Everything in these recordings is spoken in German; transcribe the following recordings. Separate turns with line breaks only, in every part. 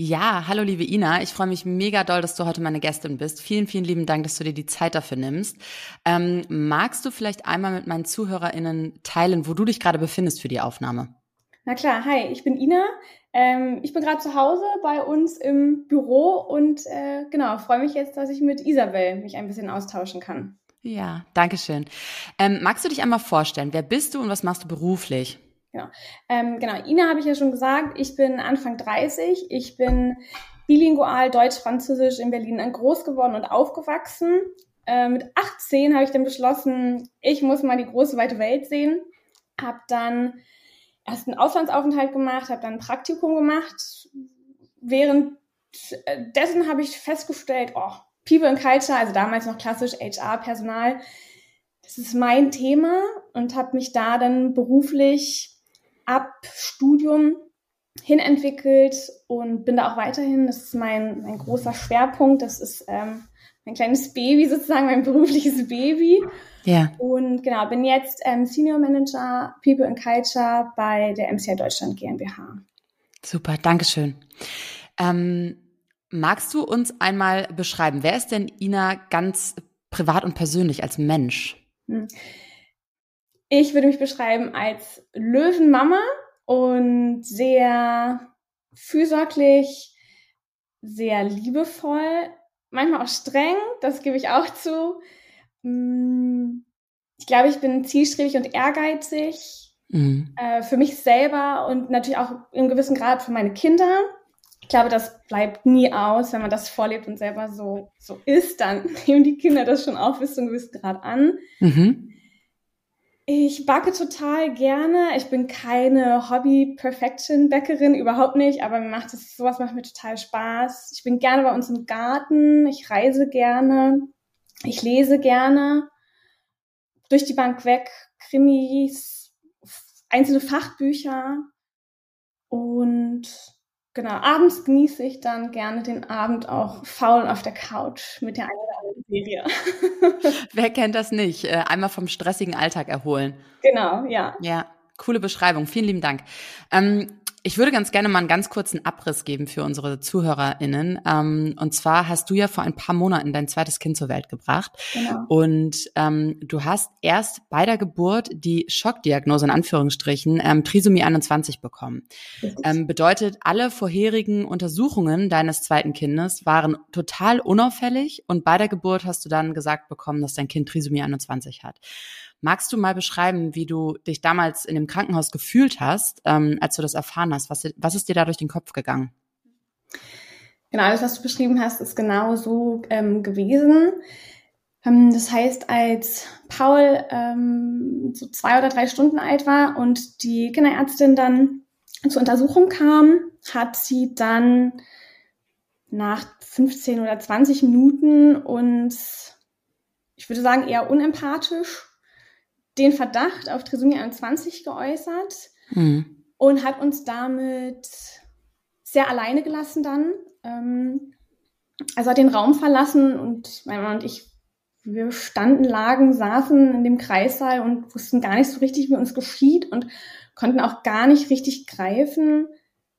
Ja, hallo liebe Ina, ich freue mich mega doll, dass du heute meine Gästin bist. Vielen, vielen lieben Dank, dass du dir die Zeit dafür nimmst. Ähm, magst du vielleicht einmal mit meinen ZuhörerInnen teilen, wo du dich gerade befindest für die Aufnahme?
Na klar, hi, ich bin Ina. Ähm, ich bin gerade zu Hause bei uns im Büro und äh, genau, freue mich jetzt, dass ich mit Isabel mich ein bisschen austauschen kann.
Ja, danke schön. Ähm, magst du dich einmal vorstellen, wer bist du und was machst du beruflich?
Genau. Ähm, genau, Ina habe ich ja schon gesagt, ich bin Anfang 30, ich bin bilingual Deutsch-Französisch in Berlin groß geworden und aufgewachsen. Äh, mit 18 habe ich dann beschlossen, ich muss mal die große weite Welt sehen. Habe dann erst einen Auslandsaufenthalt gemacht, habe dann ein Praktikum gemacht. Währenddessen habe ich festgestellt, oh, People and Culture, also damals noch klassisch HR-Personal, das ist mein Thema und habe mich da dann beruflich ab Studium hinentwickelt und bin da auch weiterhin. Das ist mein, mein großer Schwerpunkt. Das ist ähm, mein kleines Baby sozusagen, mein berufliches Baby. Ja. Und genau, bin jetzt ähm, Senior Manager People and Culture bei der MCI Deutschland GmbH.
Super, Dankeschön. Ähm, magst du uns einmal beschreiben, wer ist denn Ina ganz privat und persönlich als Mensch? Hm.
Ich würde mich beschreiben als Löwenmama und sehr fürsorglich, sehr liebevoll, manchmal auch streng, das gebe ich auch zu. Mm, ich glaube, ich bin zielstrebig und ehrgeizig mhm. äh, für mich selber und natürlich auch im gewissen Grad für meine Kinder. Ich glaube, das bleibt nie aus, wenn man das vorlebt und selber so, so ist, dann nehmen die Kinder das schon auch bis zu einem gewissen Grad an. Mhm. Ich backe total gerne. Ich bin keine Hobby-Perfection-Bäckerin, überhaupt nicht, aber mir macht es, sowas macht mir total Spaß. Ich bin gerne bei uns im Garten. Ich reise gerne. Ich lese gerne. Durch die Bank weg. Krimis, einzelne Fachbücher. Und Genau, abends genieße ich dann gerne den Abend auch faul auf der Couch mit der einen oder anderen
Serie. Wer kennt das nicht? Äh, einmal vom stressigen Alltag erholen.
Genau, ja.
Ja, coole Beschreibung. Vielen lieben Dank. Ähm, ich würde ganz gerne mal einen ganz kurzen Abriss geben für unsere ZuhörerInnen. Ähm, und zwar hast du ja vor ein paar Monaten dein zweites Kind zur Welt gebracht. Genau. Und ähm, du hast erst bei der Geburt die Schockdiagnose in Anführungsstrichen ähm, Trisomie 21 bekommen. Ähm, bedeutet, alle vorherigen Untersuchungen deines zweiten Kindes waren total unauffällig und bei der Geburt hast du dann gesagt bekommen, dass dein Kind Trisomie 21 hat. Magst du mal beschreiben, wie du dich damals in dem Krankenhaus gefühlt hast, ähm, als du das erfahren hast? Was, was ist dir da durch den Kopf gegangen?
Genau, alles, was du beschrieben hast, ist genau so ähm, gewesen. Ähm, das heißt, als Paul ähm, so zwei oder drei Stunden alt war und die Kinderärztin dann zur Untersuchung kam, hat sie dann nach 15 oder 20 Minuten uns, ich würde sagen, eher unempathisch den Verdacht auf Trisomie 21 geäußert mhm. und hat uns damit sehr alleine gelassen dann. Ähm, also hat den Raum verlassen und mein Mann und ich, wir standen, lagen, saßen in dem Kreissaal und wussten gar nicht so richtig, wie uns geschieht und konnten auch gar nicht richtig greifen,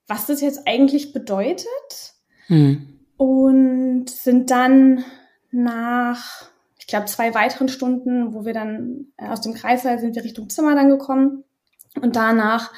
was das jetzt eigentlich bedeutet. Mhm. Und sind dann nach glaube, zwei weiteren Stunden, wo wir dann äh, aus dem Kreißsaal sind wir Richtung Zimmer dann gekommen. Und danach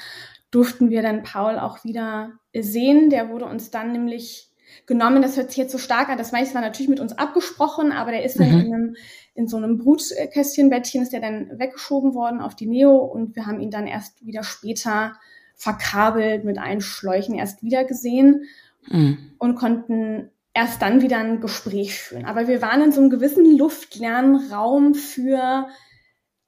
durften wir dann Paul auch wieder sehen. Der wurde uns dann nämlich genommen. Das hört sich jetzt so stark an. Das meiste war natürlich mit uns abgesprochen, aber der ist dann mhm. in, einem, in so einem Brutkästchenbettchen, ist der dann weggeschoben worden auf die Neo und wir haben ihn dann erst wieder später verkabelt mit allen Schläuchen erst wieder gesehen mhm. und konnten erst dann wieder ein Gespräch führen. Aber wir waren in so einem gewissen luftleeren Raum für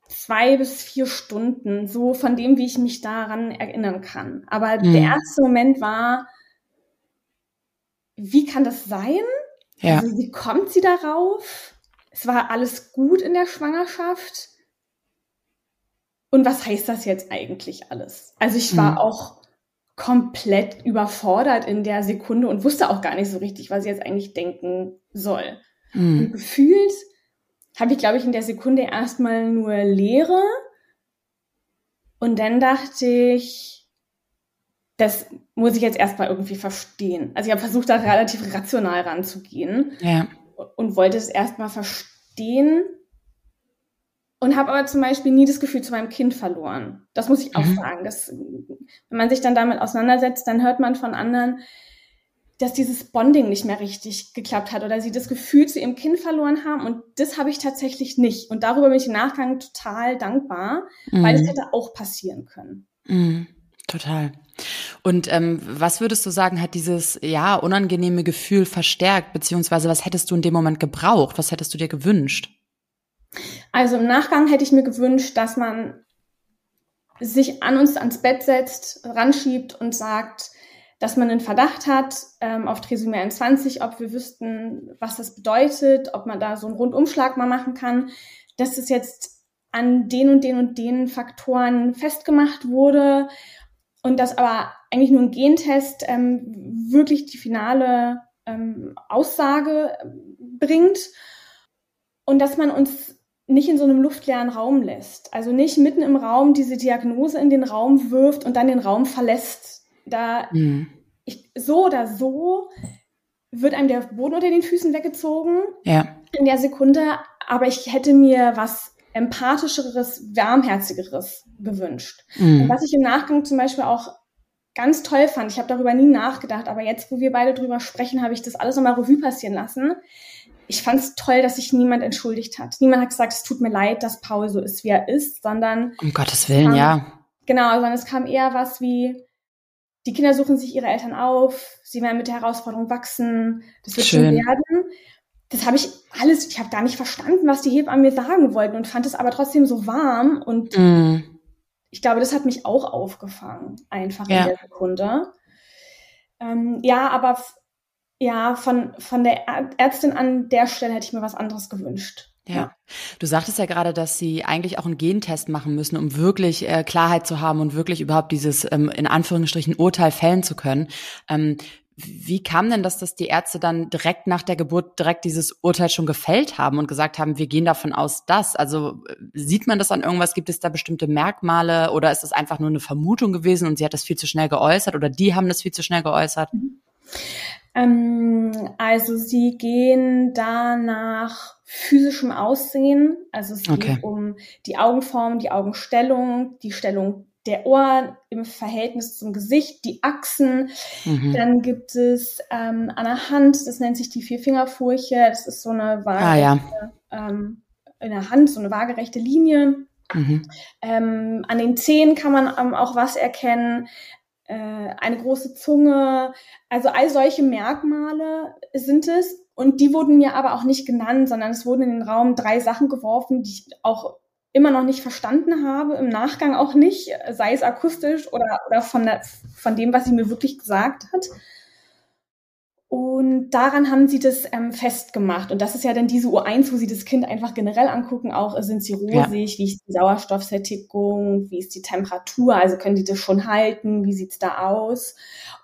zwei bis vier Stunden, so von dem, wie ich mich daran erinnern kann. Aber mhm. der erste Moment war, wie kann das sein?
Ja.
Also, wie kommt sie darauf? Es war alles gut in der Schwangerschaft. Und was heißt das jetzt eigentlich alles? Also ich war mhm. auch komplett überfordert in der Sekunde und wusste auch gar nicht so richtig, was ich jetzt eigentlich denken soll. Mhm. Und gefühlt habe ich, glaube ich, in der Sekunde erstmal nur Leere. Und dann dachte ich, das muss ich jetzt erstmal irgendwie verstehen. Also ich habe versucht, da relativ rational ranzugehen.
Ja.
Und wollte es erstmal verstehen und habe aber zum Beispiel nie das Gefühl zu meinem Kind verloren. Das muss ich auch mhm. sagen. Das, wenn man sich dann damit auseinandersetzt, dann hört man von anderen, dass dieses Bonding nicht mehr richtig geklappt hat oder sie das Gefühl zu ihrem Kind verloren haben. Und das habe ich tatsächlich nicht. Und darüber bin ich im Nachgang total dankbar, mhm. weil das hätte auch passieren können.
Mhm. Total. Und ähm, was würdest du sagen, hat dieses ja unangenehme Gefühl verstärkt, beziehungsweise was hättest du in dem Moment gebraucht? Was hättest du dir gewünscht?
Also im Nachgang hätte ich mir gewünscht, dass man sich an uns ans Bett setzt, ranschiebt und sagt, dass man einen Verdacht hat ähm, auf Trisomie 21, ob wir wüssten, was das bedeutet, ob man da so einen Rundumschlag mal machen kann, dass es jetzt an den und den und den Faktoren festgemacht wurde und dass aber eigentlich nur ein Gentest ähm, wirklich die finale ähm, Aussage bringt und dass man uns nicht in so einem luftleeren Raum lässt. Also nicht mitten im Raum diese Diagnose in den Raum wirft und dann den Raum verlässt. Da mhm. ich, so oder so wird einem der Boden unter den Füßen weggezogen
ja.
in der Sekunde. Aber ich hätte mir was empathischeres, wärmherzigeres gewünscht. Mhm. was ich im Nachgang zum Beispiel auch ganz toll fand, ich habe darüber nie nachgedacht, aber jetzt, wo wir beide drüber sprechen, habe ich das alles nochmal Revue passieren lassen ich fand es toll, dass sich niemand entschuldigt hat. Niemand hat gesagt, es tut mir leid, dass Paul so ist, wie er ist, sondern.
Um Gottes Willen,
kam,
ja.
Genau, sondern es kam eher was wie, die Kinder suchen sich ihre Eltern auf, sie werden mit der Herausforderung wachsen, das wird Schön. schon werden. Das habe ich alles, ich habe gar nicht verstanden, was die Hebammen mir sagen wollten und fand es aber trotzdem so warm und mm. ich glaube, das hat mich auch aufgefangen, einfach ja. in der Sekunde. Ähm, ja, aber ja, von, von der Ärztin an der Stelle hätte ich mir was anderes gewünscht.
Ja. Du sagtest ja gerade, dass sie eigentlich auch einen Gentest machen müssen, um wirklich äh, Klarheit zu haben und wirklich überhaupt dieses ähm, in Anführungsstrichen Urteil fällen zu können. Ähm, wie kam denn das, dass die Ärzte dann direkt nach der Geburt direkt dieses Urteil schon gefällt haben und gesagt haben, wir gehen davon aus, dass? Also äh, sieht man das an irgendwas? Gibt es da bestimmte Merkmale oder ist es einfach nur eine Vermutung gewesen und sie hat das viel zu schnell geäußert oder die haben das viel zu schnell geäußert?
Mhm. Ähm, also sie gehen da nach physischem Aussehen. Also es okay. geht um die Augenform, die Augenstellung, die Stellung der Ohren im Verhältnis zum Gesicht, die Achsen. Mhm. Dann gibt es ähm, an der Hand, das nennt sich die Vierfingerfurche. Das ist so eine waagerechte, ah, ja. ähm, in der Hand, so eine waagerechte Linie. Mhm. Ähm, an den Zehen kann man ähm, auch was erkennen äh, eine große Zunge. Also all solche Merkmale sind es. Und die wurden mir aber auch nicht genannt, sondern es wurden in den Raum drei Sachen geworfen, die ich auch immer noch nicht verstanden habe, im Nachgang auch nicht, sei es akustisch oder, oder von, der, von dem, was sie mir wirklich gesagt hat. Und daran haben sie das ähm, festgemacht. Und das ist ja dann diese U1, wo sie das Kind einfach generell angucken. Auch sind sie rosig, ja. wie ist die Sauerstoffsättigung, wie ist die Temperatur, also können die das schon halten, wie sieht's da aus.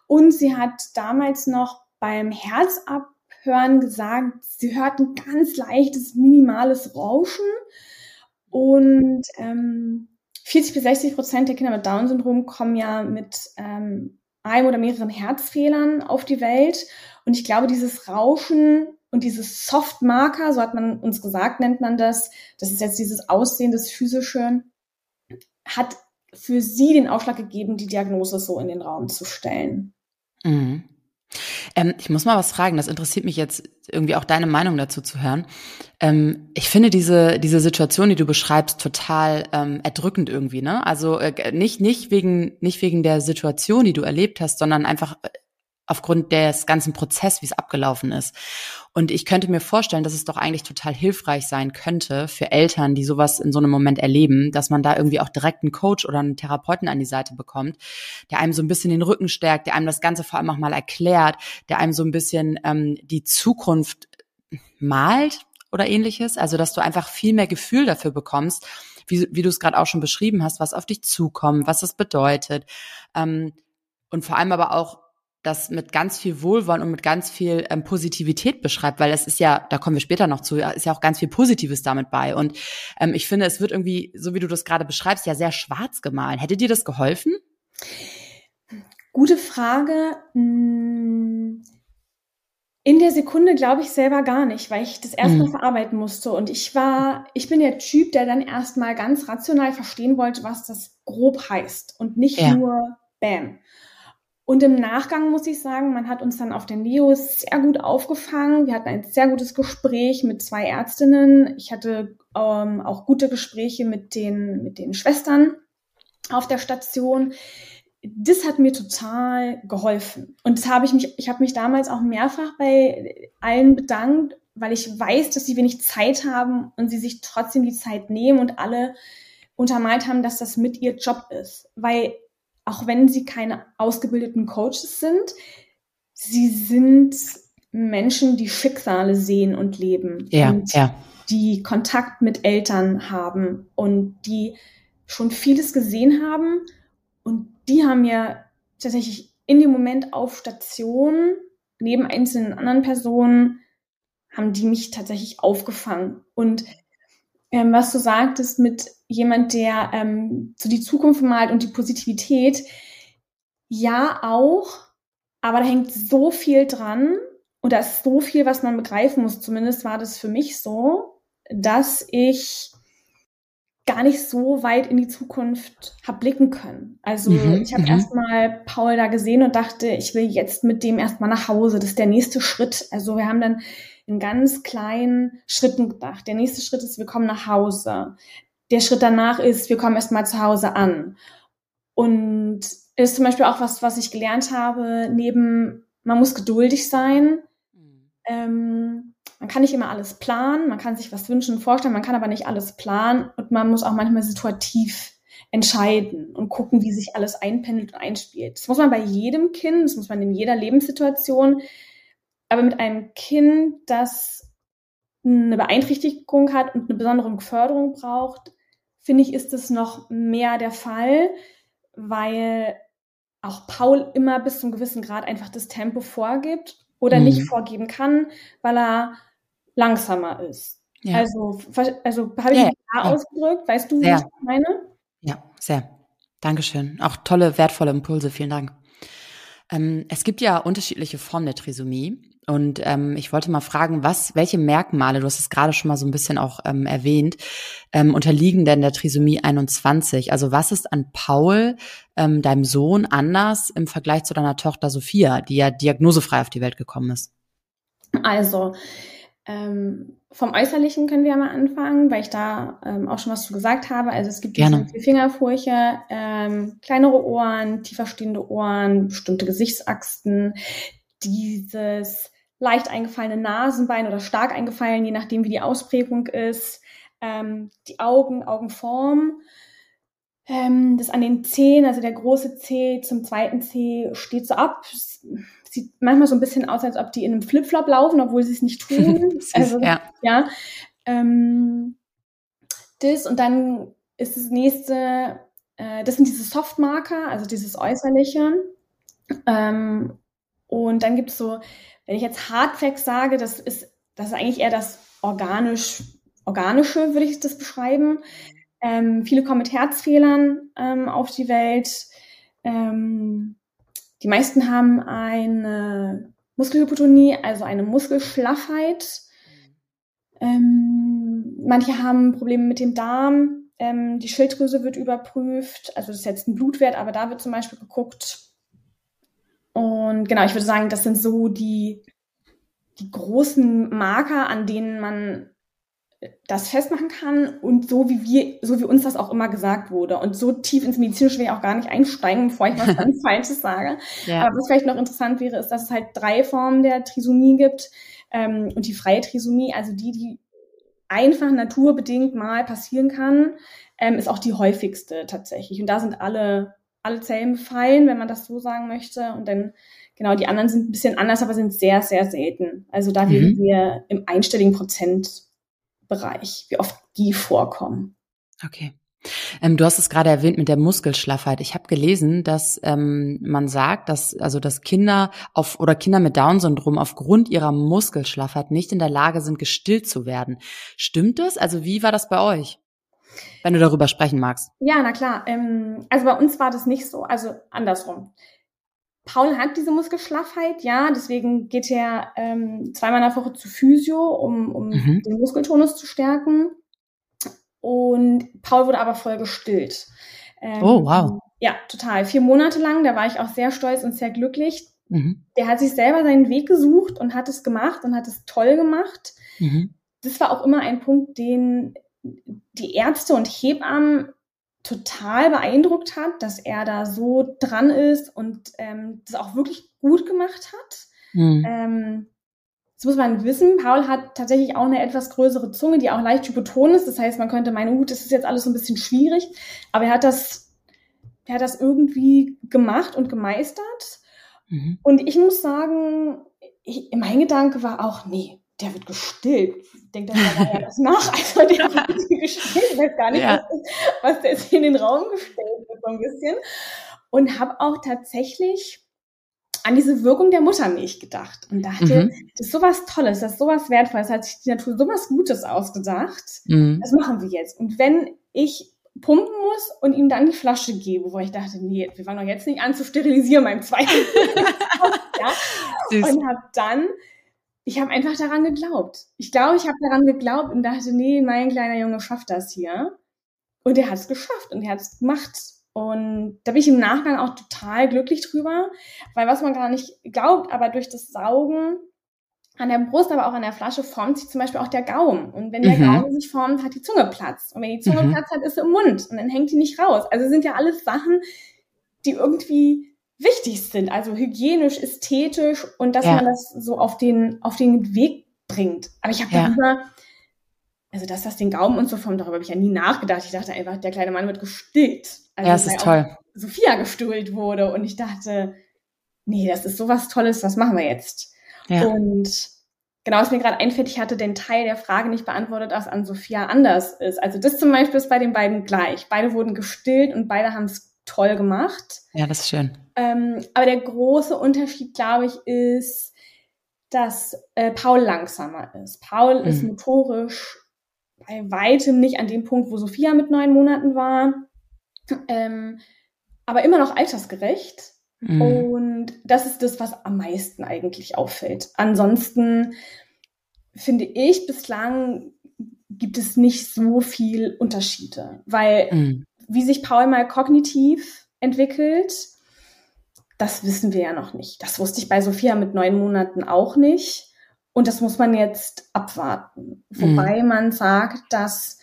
Und sie hat damals noch beim Herzabhören gesagt, sie hört ein ganz leichtes, minimales Rauschen. Und ähm, 40 bis 60 Prozent der Kinder mit Down-Syndrom kommen ja mit ähm, einem oder mehreren Herzfehlern auf die Welt. Und ich glaube, dieses Rauschen und dieses Softmarker, so hat man uns gesagt, nennt man das, das ist jetzt dieses Aussehen, das physische, hat für sie den Aufschlag gegeben, die Diagnose so in den Raum zu stellen.
Mhm. Ähm, ich muss mal was fragen, das interessiert mich jetzt irgendwie auch deine Meinung dazu zu hören. Ähm, ich finde diese, diese Situation, die du beschreibst, total ähm, erdrückend irgendwie, ne? Also äh, nicht, nicht wegen, nicht wegen der Situation, die du erlebt hast, sondern einfach äh, aufgrund des ganzen Prozesses, wie es abgelaufen ist. Und ich könnte mir vorstellen, dass es doch eigentlich total hilfreich sein könnte für Eltern, die sowas in so einem Moment erleben, dass man da irgendwie auch direkt einen Coach oder einen Therapeuten an die Seite bekommt, der einem so ein bisschen den Rücken stärkt, der einem das Ganze vor allem auch mal erklärt, der einem so ein bisschen ähm, die Zukunft malt oder ähnliches. Also, dass du einfach viel mehr Gefühl dafür bekommst, wie, wie du es gerade auch schon beschrieben hast, was auf dich zukommt, was das bedeutet. Ähm, und vor allem aber auch das mit ganz viel Wohlwollen und mit ganz viel ähm, Positivität beschreibt, weil es ist ja, da kommen wir später noch zu, ist ja auch ganz viel Positives damit bei. Und ähm, ich finde, es wird irgendwie, so wie du das gerade beschreibst, ja sehr schwarz gemahlen. Hätte dir das geholfen?
Gute Frage. Hm, in der Sekunde glaube ich selber gar nicht, weil ich das erstmal mhm. verarbeiten musste. Und ich war, ich bin der Typ, der dann erstmal ganz rational verstehen wollte, was das grob heißt und nicht ja. nur Bam. Und im Nachgang muss ich sagen, man hat uns dann auf den Leos sehr gut aufgefangen. Wir hatten ein sehr gutes Gespräch mit zwei Ärztinnen. Ich hatte ähm, auch gute Gespräche mit den, mit den Schwestern auf der Station. Das hat mir total geholfen. Und das habe ich mich, ich habe mich damals auch mehrfach bei allen bedankt, weil ich weiß, dass sie wenig Zeit haben und sie sich trotzdem die Zeit nehmen und alle untermalt haben, dass das mit ihr Job ist. Weil auch wenn sie keine ausgebildeten Coaches sind, sie sind Menschen, die Schicksale sehen und leben.
Ja,
und
ja.
Die Kontakt mit Eltern haben und die schon vieles gesehen haben. Und die haben ja tatsächlich in dem Moment auf Station, neben einzelnen anderen Personen, haben die mich tatsächlich aufgefangen. Und ähm, was du sagtest mit jemand, der ähm, so die Zukunft malt und die Positivität, ja auch, aber da hängt so viel dran und da ist so viel, was man begreifen muss. Zumindest war das für mich so, dass ich gar nicht so weit in die Zukunft habe blicken können. Also mhm, ich habe mhm. erstmal Paul da gesehen und dachte, ich will jetzt mit dem erstmal nach Hause. Das ist der nächste Schritt. Also wir haben dann in ganz kleinen Schritten gedacht. Der nächste Schritt ist, wir kommen nach Hause. Der Schritt danach ist, wir kommen erstmal zu Hause an. Und ist zum Beispiel auch was, was ich gelernt habe, neben, man muss geduldig sein. Mhm. Ähm, man kann nicht immer alles planen, man kann sich was wünschen und vorstellen, man kann aber nicht alles planen und man muss auch manchmal situativ entscheiden und gucken, wie sich alles einpendelt und einspielt. Das muss man bei jedem Kind, das muss man in jeder Lebenssituation aber mit einem Kind, das eine Beeinträchtigung hat und eine besondere Förderung braucht, finde ich, ist es noch mehr der Fall, weil auch Paul immer bis zu einem gewissen Grad einfach das Tempo vorgibt oder mhm. nicht vorgeben kann, weil er langsamer ist. Ja. Also, also habe ich ja, klar ja. ausgedrückt? Weißt du,
sehr.
was ich meine?
Ja, sehr. Dankeschön. Auch tolle, wertvolle Impulse. Vielen Dank. Ähm, es gibt ja unterschiedliche Formen der Trisomie. Und ähm, ich wollte mal fragen, was, welche Merkmale, du hast es gerade schon mal so ein bisschen auch ähm, erwähnt, ähm, unterliegen denn der Trisomie 21? Also was ist an Paul, ähm, deinem Sohn, anders im Vergleich zu deiner Tochter Sophia, die ja diagnosefrei auf die Welt gekommen ist?
Also, ähm, vom Äußerlichen können wir mal anfangen, weil ich da ähm, auch schon was zu gesagt habe. Also es gibt
Gerne.
die Fingerfurche, ähm, kleinere Ohren, tiefer stehende Ohren, bestimmte Gesichtsachsen, dieses leicht eingefallene Nasenbein oder stark eingefallen, je nachdem, wie die Ausprägung ist. Ähm, die Augen, Augenform. Ähm, das an den Zehen, also der große Zeh zum zweiten Zeh steht so ab. Sieht manchmal so ein bisschen aus, als ob die in einem Flipflop laufen, obwohl sie es nicht tun. also, ja. ja ähm, das und dann ist das nächste, äh, das sind diese Softmarker, also dieses Äußerliche. Ähm, und dann gibt es so wenn ich jetzt Hardfacts sage, das ist, das ist eigentlich eher das organisch, organische, würde ich das beschreiben. Ähm, viele kommen mit Herzfehlern ähm, auf die Welt. Ähm, die meisten haben eine Muskelhypotonie, also eine Muskelschlaffheit. Ähm, manche haben Probleme mit dem Darm. Ähm, die Schilddrüse wird überprüft. Also das ist jetzt ein Blutwert, aber da wird zum Beispiel geguckt, und genau, ich würde sagen, das sind so die, die großen Marker, an denen man das festmachen kann und so wie wir, so wie uns das auch immer gesagt wurde. Und so tief ins Medizinische will ich auch gar nicht einsteigen, bevor ich was ganz Falsches sage. Ja. Aber was vielleicht noch interessant wäre, ist, dass es halt drei Formen der Trisomie gibt. Ähm, und die freie Trisomie, also die, die einfach naturbedingt mal passieren kann, ähm, ist auch die häufigste tatsächlich. Und da sind alle, alle Zellen befallen, wenn man das so sagen möchte. Und dann, genau, die anderen sind ein bisschen anders, aber sind sehr, sehr selten. Also da mhm. reden wir im einstelligen Prozent Bereich, wie oft die vorkommen.
Okay. Ähm, du hast es gerade erwähnt mit der Muskelschlaffheit. Ich habe gelesen, dass ähm, man sagt, dass also dass Kinder auf oder Kinder mit Down-Syndrom aufgrund ihrer Muskelschlaffheit nicht in der Lage sind, gestillt zu werden. Stimmt das? Also wie war das bei euch? Wenn du darüber sprechen magst.
Ja, na klar. Ähm, also bei uns war das nicht so. Also andersrum. Paul hat diese Muskelschlaffheit, ja, deswegen geht er ähm, zweimal in der Woche zu Physio, um, um mhm. den Muskeltonus zu stärken. Und Paul wurde aber voll gestillt.
Ähm, oh, wow.
Ja, total. Vier Monate lang, da war ich auch sehr stolz und sehr glücklich. Mhm. Der hat sich selber seinen Weg gesucht und hat es gemacht und hat es toll gemacht. Mhm. Das war auch immer ein Punkt, den die Ärzte und Hebammen total beeindruckt hat, dass er da so dran ist und ähm, das auch wirklich gut gemacht hat. Mhm. Ähm, das muss man wissen. Paul hat tatsächlich auch eine etwas größere Zunge, die auch leicht hypoton ist. Das heißt, man könnte meinen, gut, das ist jetzt alles so ein bisschen schwierig. Aber er hat das, er hat das irgendwie gemacht und gemeistert. Mhm. Und ich muss sagen, ich, mein Gedanke war auch, nee, der wird gestillt. Ich denke das ja das nach. Also der wird gestillt. Ich weiß gar nicht, ja. was, was da jetzt in den Raum gestellt wird, so ein bisschen. Und habe auch tatsächlich an diese Wirkung der Muttermilch gedacht und dachte, mhm. das ist sowas Tolles, das ist sowas Wertvolles, das hat sich die Natur sowas Gutes ausgedacht. Mhm. Das machen wir jetzt. Und wenn ich pumpen muss und ihm dann die Flasche gebe, wo ich dachte, nee, wir fangen doch jetzt nicht an zu sterilisieren beim zweiten. ja. Und habe dann ich habe einfach daran geglaubt. Ich glaube, ich habe daran geglaubt und dachte, nee, mein kleiner Junge schafft das hier. Und er hat es geschafft und er hat es gemacht. Und da bin ich im Nachgang auch total glücklich drüber, weil was man gar nicht glaubt, aber durch das Saugen an der Brust, aber auch an der Flasche formt sich zum Beispiel auch der Gaumen. Und wenn der mhm. Gaumen sich formt, hat die Zunge Platz. Und wenn die Zunge mhm. Platz hat, ist sie im Mund und dann hängt die nicht raus. Also sind ja alles Sachen, die irgendwie wichtig sind, also hygienisch, ästhetisch und dass ja. man das so auf den, auf den Weg bringt. Aber ich habe ja. darüber, also dass das den Gaumen und so formt, darüber habe ich ja nie nachgedacht. Ich dachte einfach, der kleine Mann wird gestillt. Also,
ja, das ist toll.
Sophia gestillt wurde und ich dachte, nee, das ist sowas Tolles, was machen wir jetzt? Ja. Und genau, was mir gerade einfällt, ich hatte den Teil der Frage nicht beantwortet, was an Sophia anders ist. Also das zum Beispiel ist bei den beiden gleich. Beide wurden gestillt und beide haben es toll gemacht.
Ja, das ist schön.
Ähm, aber der große Unterschied, glaube ich, ist, dass äh, Paul langsamer ist. Paul mhm. ist motorisch bei weitem nicht an dem Punkt, wo Sophia mit neun Monaten war, ähm, aber immer noch altersgerecht. Mhm. Und das ist das, was am meisten eigentlich auffällt. Ansonsten finde ich bislang gibt es nicht so viel Unterschiede, weil mhm wie sich Paul mal kognitiv entwickelt, das wissen wir ja noch nicht. Das wusste ich bei Sophia mit neun Monaten auch nicht. Und das muss man jetzt abwarten. Mhm. Wobei man sagt, dass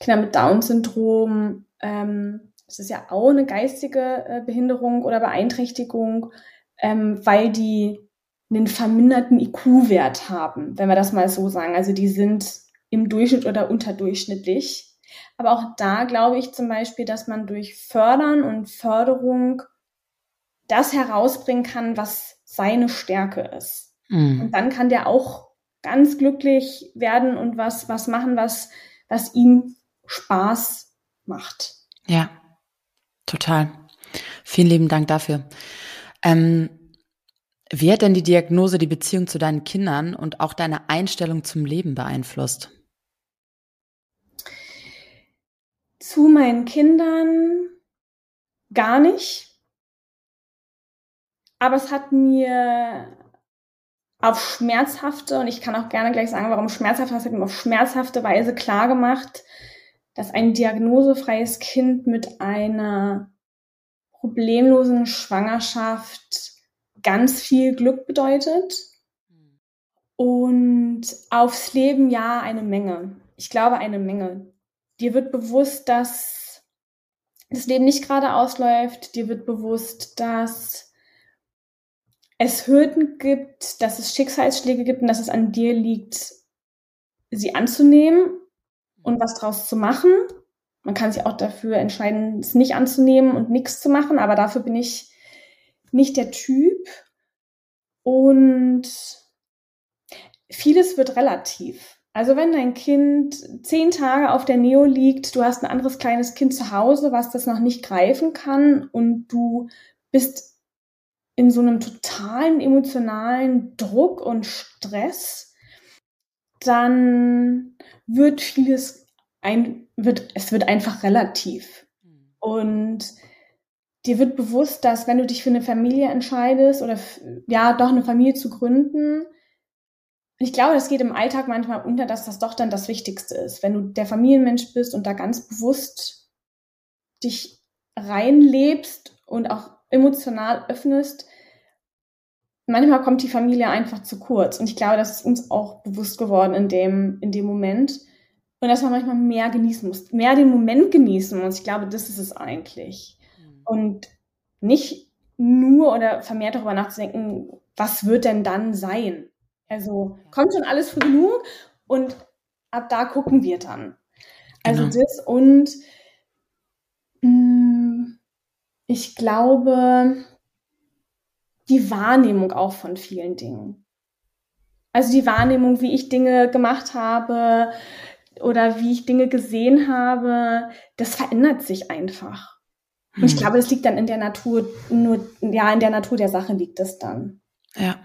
Kinder mit Down-Syndrom, ähm, das ist ja auch eine geistige äh, Behinderung oder Beeinträchtigung, ähm, weil die einen verminderten IQ-Wert haben, wenn wir das mal so sagen. Also die sind im Durchschnitt oder unterdurchschnittlich. Aber auch da glaube ich zum Beispiel, dass man durch Fördern und Förderung das herausbringen kann, was seine Stärke ist. Mhm. Und dann kann der auch ganz glücklich werden und was, was machen, was, was ihm Spaß macht.
Ja, total. Vielen lieben Dank dafür. Ähm, wie hat denn die Diagnose die Beziehung zu deinen Kindern und auch deine Einstellung zum Leben beeinflusst?
Zu meinen Kindern gar nicht. Aber es hat mir auf schmerzhafte, und ich kann auch gerne gleich sagen, warum schmerzhaft, es hat mir auf schmerzhafte Weise klar gemacht, dass ein diagnosefreies Kind mit einer problemlosen Schwangerschaft ganz viel Glück bedeutet und aufs Leben ja eine Menge. ich glaube, eine Menge. Dir wird bewusst, dass das Leben nicht gerade ausläuft. Dir wird bewusst, dass es Hürden gibt, dass es Schicksalsschläge gibt und dass es an dir liegt, sie anzunehmen und was draus zu machen. Man kann sich auch dafür entscheiden, es nicht anzunehmen und nichts zu machen, aber dafür bin ich nicht der Typ. Und vieles wird relativ. Also wenn dein Kind zehn Tage auf der Neo liegt, du hast ein anderes kleines Kind zu Hause, was das noch nicht greifen kann und du bist in so einem totalen emotionalen Druck und Stress, dann wird vieles ein, wird, es wird einfach relativ. Und dir wird bewusst, dass wenn du dich für eine Familie entscheidest oder ja, doch eine Familie zu gründen, ich glaube, das geht im Alltag manchmal unter, dass das doch dann das Wichtigste ist. Wenn du der Familienmensch bist und da ganz bewusst dich reinlebst und auch emotional öffnest, manchmal kommt die Familie einfach zu kurz. Und ich glaube, das ist uns auch bewusst geworden in dem, in dem Moment. Und dass man manchmal mehr genießen muss, mehr den Moment genießen muss. Ich glaube, das ist es eigentlich. Mhm. Und nicht nur oder vermehrt darüber nachzudenken, was wird denn dann sein? Also kommt schon alles für genug und ab da gucken wir dann. Also genau. das und mh, mm, ich glaube, die Wahrnehmung auch von vielen Dingen. Also die Wahrnehmung, wie ich Dinge gemacht habe oder wie ich Dinge gesehen habe, das verändert sich einfach. Und ich hm. glaube, das liegt dann in der Natur, nur, ja, in der Natur der Sache liegt es dann.
Ja.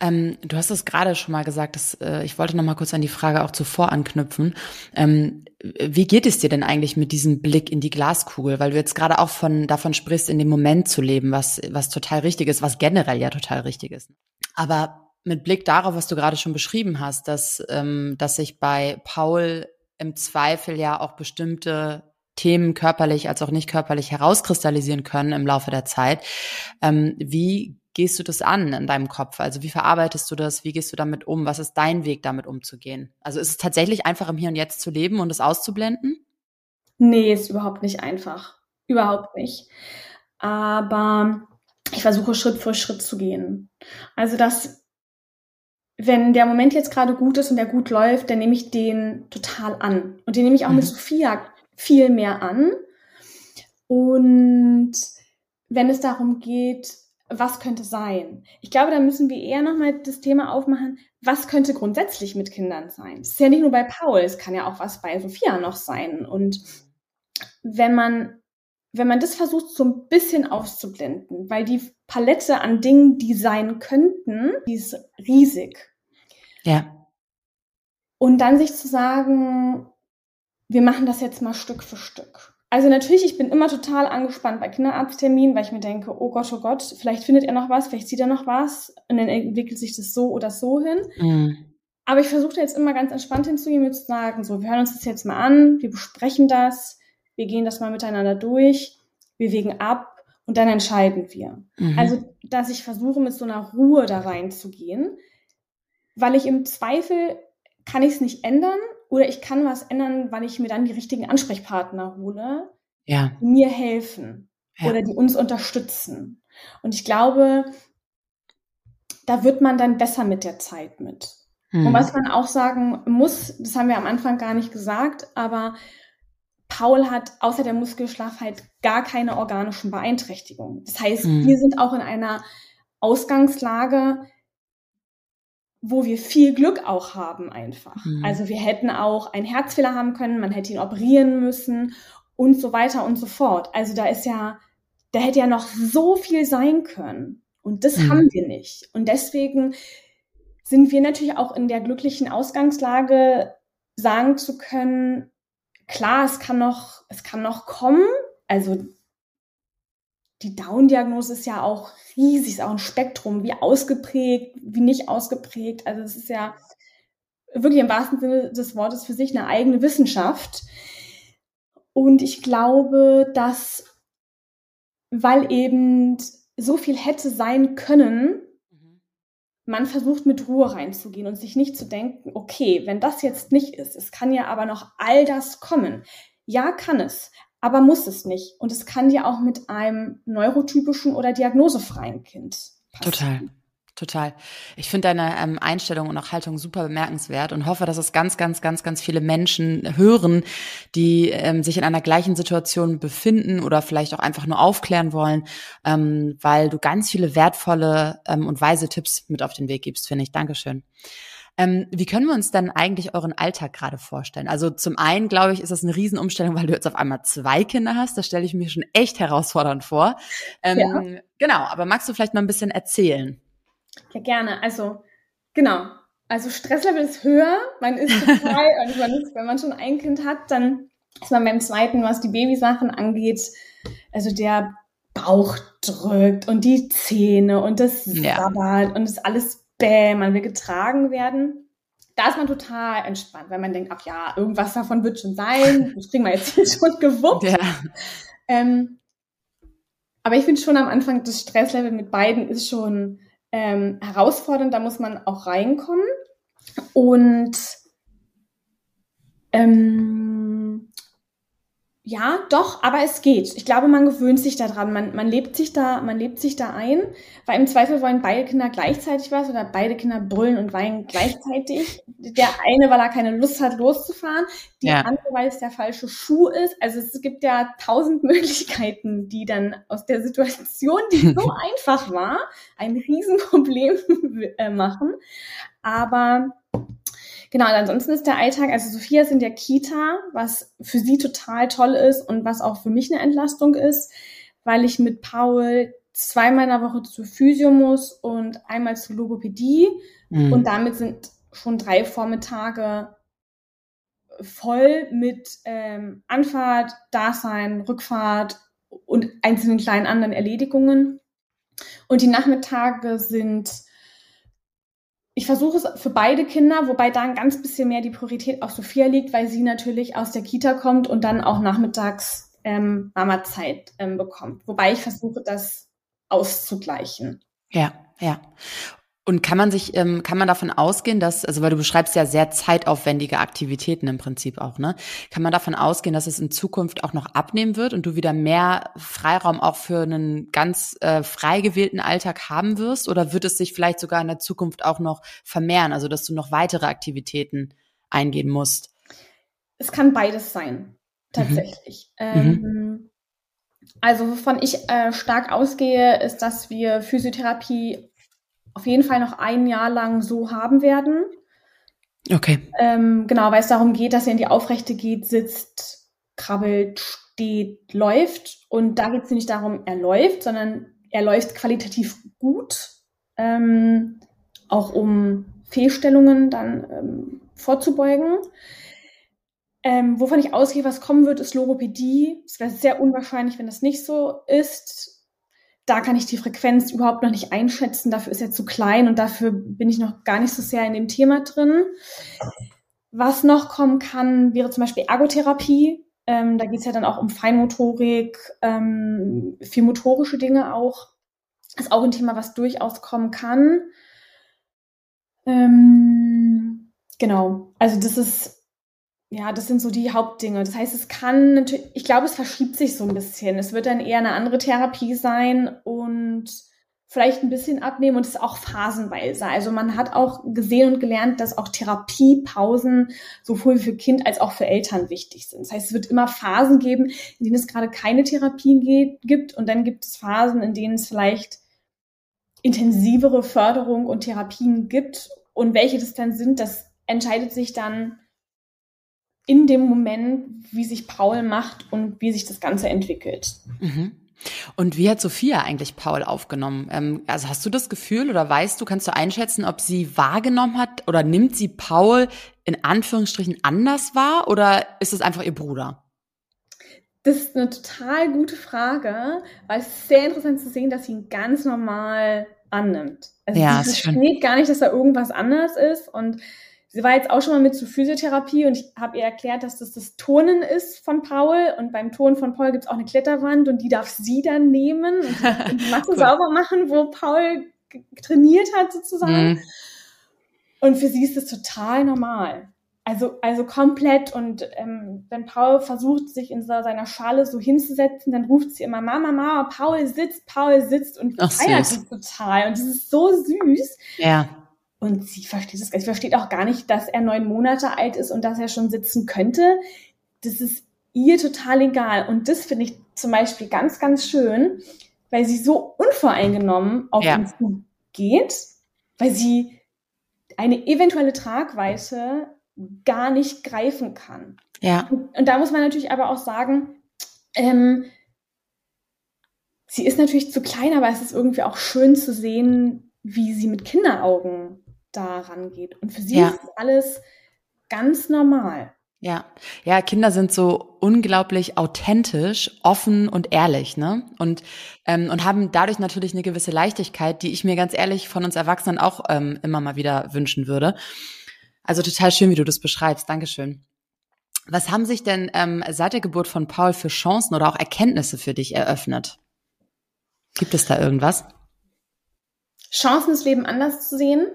Ähm, du hast es gerade schon mal gesagt, dass, äh, ich wollte noch mal kurz an die Frage auch zuvor anknüpfen. Ähm, wie geht es dir denn eigentlich mit diesem Blick in die Glaskugel? Weil du jetzt gerade auch von, davon sprichst, in dem Moment zu leben, was, was total richtig ist, was generell ja total richtig ist. Aber mit Blick darauf, was du gerade schon beschrieben hast, dass, ähm, dass sich bei Paul im Zweifel ja auch bestimmte Themen körperlich als auch nicht körperlich herauskristallisieren können im Laufe der Zeit. Ähm, wie gehst du das an in deinem Kopf? Also wie verarbeitest du das? Wie gehst du damit um? Was ist dein Weg, damit umzugehen? Also ist es tatsächlich einfach im Hier und Jetzt zu leben und es auszublenden?
Nee, ist überhaupt nicht einfach. Überhaupt nicht. Aber ich versuche Schritt für Schritt zu gehen. Also dass, wenn der Moment jetzt gerade gut ist und der gut läuft, dann nehme ich den total an. Und den nehme ich auch mhm. mit Sophia viel mehr an. Und wenn es darum geht, was könnte sein? Ich glaube, da müssen wir eher nochmal das Thema aufmachen, was könnte grundsätzlich mit Kindern sein? Es ist ja nicht nur bei Paul, es kann ja auch was bei Sophia noch sein. Und wenn man, wenn man das versucht, so ein bisschen auszublenden, weil die Palette an Dingen, die sein könnten, die ist riesig.
Ja.
Und dann sich zu sagen, wir machen das jetzt mal Stück für Stück. Also natürlich, ich bin immer total angespannt bei Kinderarztterminen, weil ich mir denke, oh Gott, oh Gott, vielleicht findet er noch was, vielleicht sieht er noch was und dann entwickelt sich das so oder so hin. Mhm. Aber ich versuche da jetzt immer ganz entspannt hinzugehen, mir zu sagen, so, wir hören uns das jetzt mal an, wir besprechen das, wir gehen das mal miteinander durch, wir wägen ab und dann entscheiden wir. Mhm. Also, dass ich versuche, mit so einer Ruhe da reinzugehen, weil ich im Zweifel kann ich es nicht ändern oder ich kann was ändern, weil ich mir dann die richtigen Ansprechpartner hole,
ja.
die mir helfen ja. oder die uns unterstützen. Und ich glaube, da wird man dann besser mit der Zeit mit. Hm. Und was man auch sagen muss, das haben wir am Anfang gar nicht gesagt, aber Paul hat außer der Muskelschlafheit gar keine organischen Beeinträchtigungen. Das heißt, hm. wir sind auch in einer Ausgangslage, wo wir viel Glück auch haben einfach. Mhm. Also wir hätten auch einen Herzfehler haben können, man hätte ihn operieren müssen und so weiter und so fort. Also da ist ja, da hätte ja noch so viel sein können. Und das mhm. haben wir nicht. Und deswegen sind wir natürlich auch in der glücklichen Ausgangslage, sagen zu können, klar, es kann noch, es kann noch kommen. Also die Down-Diagnose ist ja auch riesig, ist auch ein Spektrum, wie ausgeprägt, wie nicht ausgeprägt. Also es ist ja wirklich im wahrsten Sinne des Wortes für sich eine eigene Wissenschaft. Und ich glaube, dass, weil eben so viel hätte sein können, man versucht mit Ruhe reinzugehen und sich nicht zu denken, okay, wenn das jetzt nicht ist, es kann ja aber noch all das kommen. Ja, kann es, aber muss es nicht. Und es kann ja auch mit einem neurotypischen oder diagnosefreien Kind
passieren. Total. Total. Ich finde deine ähm, Einstellung und auch Haltung super bemerkenswert und hoffe, dass es ganz, ganz, ganz, ganz viele Menschen hören, die ähm, sich in einer gleichen Situation befinden oder vielleicht auch einfach nur aufklären wollen, ähm, weil du ganz viele wertvolle ähm, und weise Tipps mit auf den Weg gibst, finde ich. Dankeschön. Ähm, wie können wir uns denn eigentlich euren Alltag gerade vorstellen? Also zum einen, glaube ich, ist das eine Riesenumstellung, weil du jetzt auf einmal zwei Kinder hast. Das stelle ich mir schon echt herausfordernd vor. Ähm, ja. Genau, aber magst du vielleicht mal ein bisschen erzählen?
Ja, gerne. Also, genau. Also Stresslevel ist höher. Man ist total, also man ist, wenn man schon ein Kind hat, dann ist man beim zweiten, was die Babysachen angeht, also der Bauch drückt und die Zähne und das ja. sabbert und das alles bäh, man will getragen werden. Da ist man total entspannt, weil man denkt, ach ja, irgendwas davon wird schon sein, das kriegen wir jetzt hier schon gewuppt. Ja. Ähm, aber ich finde schon am Anfang, das Stresslevel mit beiden ist schon ähm, herausfordernd, da muss man auch reinkommen. Und ähm, ja, doch, aber es geht. Ich glaube, man gewöhnt sich daran. Man, man lebt sich da, man lebt sich da ein, weil im Zweifel wollen beide Kinder gleichzeitig was oder beide Kinder brüllen und weinen gleichzeitig. Der eine, weil er keine Lust hat, loszufahren, die ja. andere, weil es der falsche Schuh ist. Also es gibt ja tausend Möglichkeiten, die dann aus der Situation, die so einfach war, ein Riesenproblem äh, machen. Aber Genau, und ansonsten ist der Alltag, also Sophia ist in der Kita, was für sie total toll ist und was auch für mich eine Entlastung ist, weil ich mit Paul zweimal in der Woche zur Physio muss und einmal zur Logopädie. Mhm. Und damit sind schon drei Vormittage voll mit ähm, Anfahrt, Dasein, Rückfahrt und einzelnen kleinen anderen Erledigungen. Und die Nachmittage sind ich versuche es für beide Kinder, wobei da ein ganz bisschen mehr die Priorität auf Sophia liegt, weil sie natürlich aus der Kita kommt und dann auch nachmittags ähm, Mama-Zeit ähm, bekommt. Wobei ich versuche, das auszugleichen.
Ja, ja. Und kann man sich, ähm, kann man davon ausgehen, dass, also weil du beschreibst ja sehr zeitaufwendige Aktivitäten im Prinzip auch, ne? Kann man davon ausgehen, dass es in Zukunft auch noch abnehmen wird und du wieder mehr Freiraum auch für einen ganz äh, frei gewählten Alltag haben wirst? Oder wird es sich vielleicht sogar in der Zukunft auch noch vermehren, also dass du noch weitere Aktivitäten eingehen musst?
Es kann beides sein, tatsächlich. Mhm. Ähm, mhm. Also wovon ich äh, stark ausgehe, ist, dass wir Physiotherapie auf jeden Fall noch ein Jahr lang so haben werden.
Okay.
Ähm, genau, weil es darum geht, dass er in die Aufrechte geht, sitzt, krabbelt, steht, läuft. Und da geht es nicht darum, er läuft, sondern er läuft qualitativ gut, ähm, auch um Fehlstellungen dann ähm, vorzubeugen. Ähm, wovon ich ausgehe, was kommen wird, ist Logopädie. Es wäre sehr unwahrscheinlich, wenn das nicht so ist da kann ich die Frequenz überhaupt noch nicht einschätzen. Dafür ist er zu klein und dafür bin ich noch gar nicht so sehr in dem Thema drin. Was noch kommen kann, wäre zum Beispiel Ergotherapie. Ähm, da geht es ja dann auch um Feinmotorik, ähm, viel motorische Dinge auch. Ist auch ein Thema, was durchaus kommen kann. Ähm, genau, also das ist ja, das sind so die Hauptdinge. Das heißt, es kann natürlich, ich glaube, es verschiebt sich so ein bisschen. Es wird dann eher eine andere Therapie sein und vielleicht ein bisschen abnehmen und es ist auch phasenweise. Also man hat auch gesehen und gelernt, dass auch Therapiepausen sowohl für Kind als auch für Eltern wichtig sind. Das heißt, es wird immer Phasen geben, in denen es gerade keine Therapien geht, gibt und dann gibt es Phasen, in denen es vielleicht intensivere Förderung und Therapien gibt und welche das dann sind, das entscheidet sich dann in dem Moment, wie sich Paul macht und wie sich das Ganze entwickelt.
Mhm. Und wie hat Sophia eigentlich Paul aufgenommen? Ähm, also hast du das Gefühl oder weißt du, kannst du einschätzen, ob sie wahrgenommen hat oder nimmt sie Paul in Anführungsstrichen anders wahr oder ist es einfach ihr Bruder?
Das ist eine total gute Frage, weil es ist sehr interessant zu sehen, dass sie ihn ganz normal annimmt. Also ja, sie versteht gar nicht, dass da irgendwas anders ist und Sie war jetzt auch schon mal mit zur Physiotherapie und ich habe ihr erklärt, dass das das Turnen ist von Paul und beim Turnen von Paul gibt es auch eine Kletterwand und die darf sie dann nehmen und die Matte cool. sauber machen, wo Paul trainiert hat sozusagen. Mhm. Und für sie ist das total normal. Also, also komplett. Und ähm, wenn Paul versucht, sich in seiner Schale so hinzusetzen, dann ruft sie immer Mama, Mama, Paul sitzt, Paul sitzt und Ach, feiert es total. Und das ist so süß.
Ja.
Und sie versteht es, sie versteht auch gar nicht, dass er neun Monate alt ist und dass er schon sitzen könnte. Das ist ihr total egal. Und das finde ich zum Beispiel ganz, ganz schön, weil sie so unvoreingenommen auf ja. uns geht, weil sie eine eventuelle Tragweite gar nicht greifen kann.
Ja.
Und, und da muss man natürlich aber auch sagen, ähm, sie ist natürlich zu klein, aber es ist irgendwie auch schön zu sehen, wie sie mit Kinderaugen da rangeht. Und für sie ja. ist alles ganz normal.
Ja, ja, Kinder sind so unglaublich authentisch, offen und ehrlich, ne? Und ähm, und haben dadurch natürlich eine gewisse Leichtigkeit, die ich mir ganz ehrlich von uns Erwachsenen auch ähm, immer mal wieder wünschen würde. Also total schön, wie du das beschreibst. Dankeschön. Was haben sich denn ähm, seit der Geburt von Paul für Chancen oder auch Erkenntnisse für dich eröffnet? Gibt es da irgendwas?
Chancen, das Leben anders zu sehen,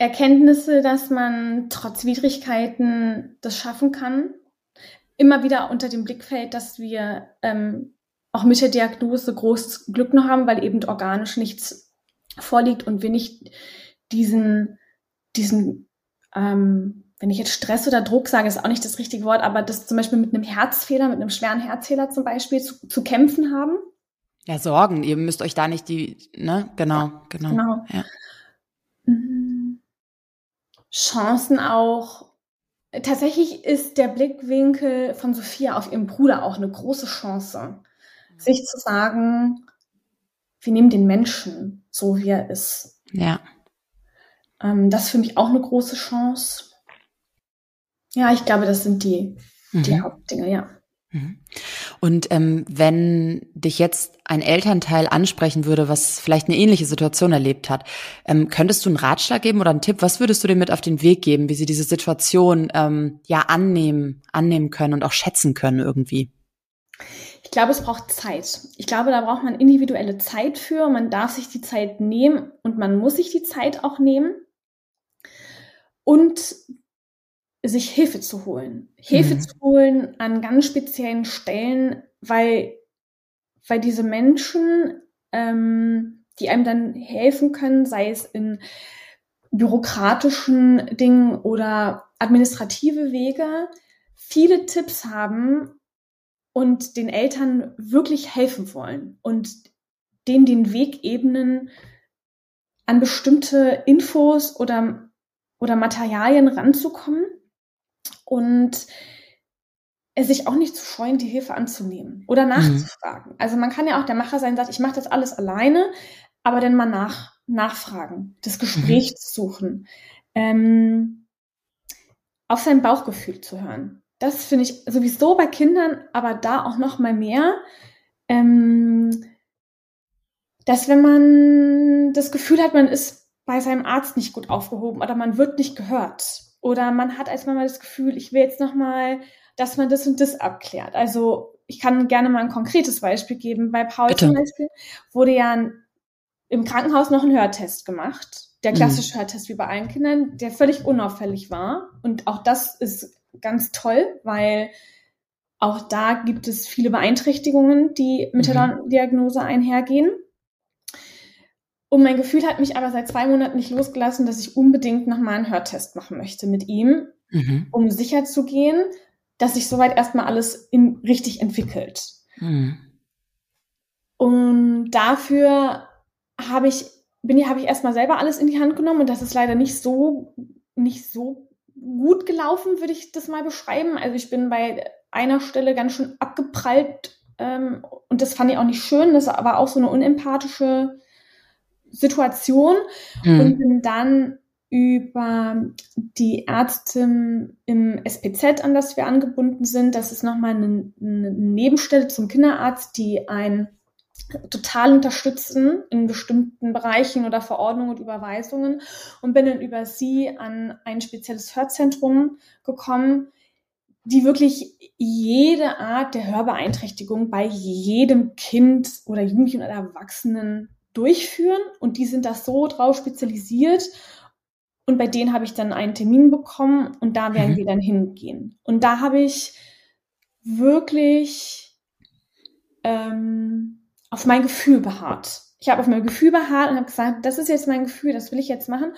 Erkenntnisse, dass man trotz Widrigkeiten das schaffen kann. Immer wieder unter dem Blickfeld, dass wir ähm, auch mit der Diagnose großes Glück noch haben, weil eben organisch nichts vorliegt und wir nicht diesen, diesen, ähm, wenn ich jetzt Stress oder Druck sage, ist auch nicht das richtige Wort, aber das zum Beispiel mit einem Herzfehler, mit einem schweren Herzfehler zum Beispiel zu, zu kämpfen haben.
Ja, Sorgen. Ihr müsst euch da nicht die, ne? Genau, genau. Genau. Ja.
Mhm. Chancen auch. Tatsächlich ist der Blickwinkel von Sophia auf ihren Bruder auch eine große Chance, sich zu sagen, wir nehmen den Menschen so, wie er ist.
Ja.
Ähm, das ist für mich auch eine große Chance. Ja, ich glaube, das sind die, mhm. die Hauptdinge, ja.
Mhm. Und ähm, wenn dich jetzt ein Elternteil ansprechen würde, was vielleicht eine ähnliche Situation erlebt hat, ähm, könntest du einen Ratschlag geben oder einen Tipp? Was würdest du dir mit auf den Weg geben, wie sie diese Situation ähm, ja annehmen, annehmen können und auch schätzen können irgendwie?
Ich glaube, es braucht Zeit. Ich glaube, da braucht man individuelle Zeit für. Man darf sich die Zeit nehmen und man muss sich die Zeit auch nehmen. Und sich Hilfe zu holen. Hilfe mhm. zu holen an ganz speziellen Stellen, weil, weil diese Menschen, ähm, die einem dann helfen können, sei es in bürokratischen Dingen oder administrative Wege, viele Tipps haben und den Eltern wirklich helfen wollen und denen den Weg ebnen, an bestimmte Infos oder, oder Materialien ranzukommen und es sich auch nicht zu scheuen, die Hilfe anzunehmen oder mhm. nachzufragen. Mhm. Also man kann ja auch der Macher sein, sagt, ich mache das alles alleine, aber dann mal nach, nachfragen, das. Gespräch mhm. zu suchen, ähm, auf sein Bauchgefühl zu hören. Das finde ich sowieso bei Kindern, aber da auch noch mal mehr, ähm, dass wenn man das Gefühl hat, man ist bei seinem Arzt nicht gut aufgehoben oder man wird nicht gehört, oder man hat als Mama das Gefühl, ich will jetzt nochmal, dass man das und das abklärt. Also ich kann gerne mal ein konkretes Beispiel geben. Bei Paul Bitte. zum Beispiel wurde ja im Krankenhaus noch ein Hörtest gemacht. Der mhm. klassische mhm. Hörtest wie bei allen Kindern, der völlig unauffällig war. Und auch das ist ganz toll, weil auch da gibt es viele Beeinträchtigungen, die mit der mhm. Diagnose einhergehen. Und mein Gefühl hat mich aber seit zwei Monaten nicht losgelassen, dass ich unbedingt nochmal einen Hörtest machen möchte mit ihm, mhm. um sicher zu gehen, dass sich soweit erstmal alles in, richtig entwickelt. Mhm. Und dafür habe ich, bin habe ich erstmal selber alles in die Hand genommen und das ist leider nicht so, nicht so gut gelaufen, würde ich das mal beschreiben. Also ich bin bei einer Stelle ganz schön abgeprallt ähm, und das fand ich auch nicht schön. Das war auch so eine unempathische Situation mhm. und bin dann über die Ärztin im SPZ, an das wir angebunden sind. Das ist nochmal eine, eine Nebenstelle zum Kinderarzt, die einen total unterstützen in bestimmten Bereichen oder Verordnungen und Überweisungen und bin dann über sie an ein spezielles Hörzentrum gekommen, die wirklich jede Art der Hörbeeinträchtigung bei jedem Kind oder Jugendlichen oder Erwachsenen durchführen und die sind da so drauf spezialisiert. Und bei denen habe ich dann einen Termin bekommen und da werden mhm. wir dann hingehen. Und da habe ich wirklich ähm, auf mein Gefühl beharrt. Ich habe auf mein Gefühl beharrt und habe gesagt, das ist jetzt mein Gefühl, das will ich jetzt machen.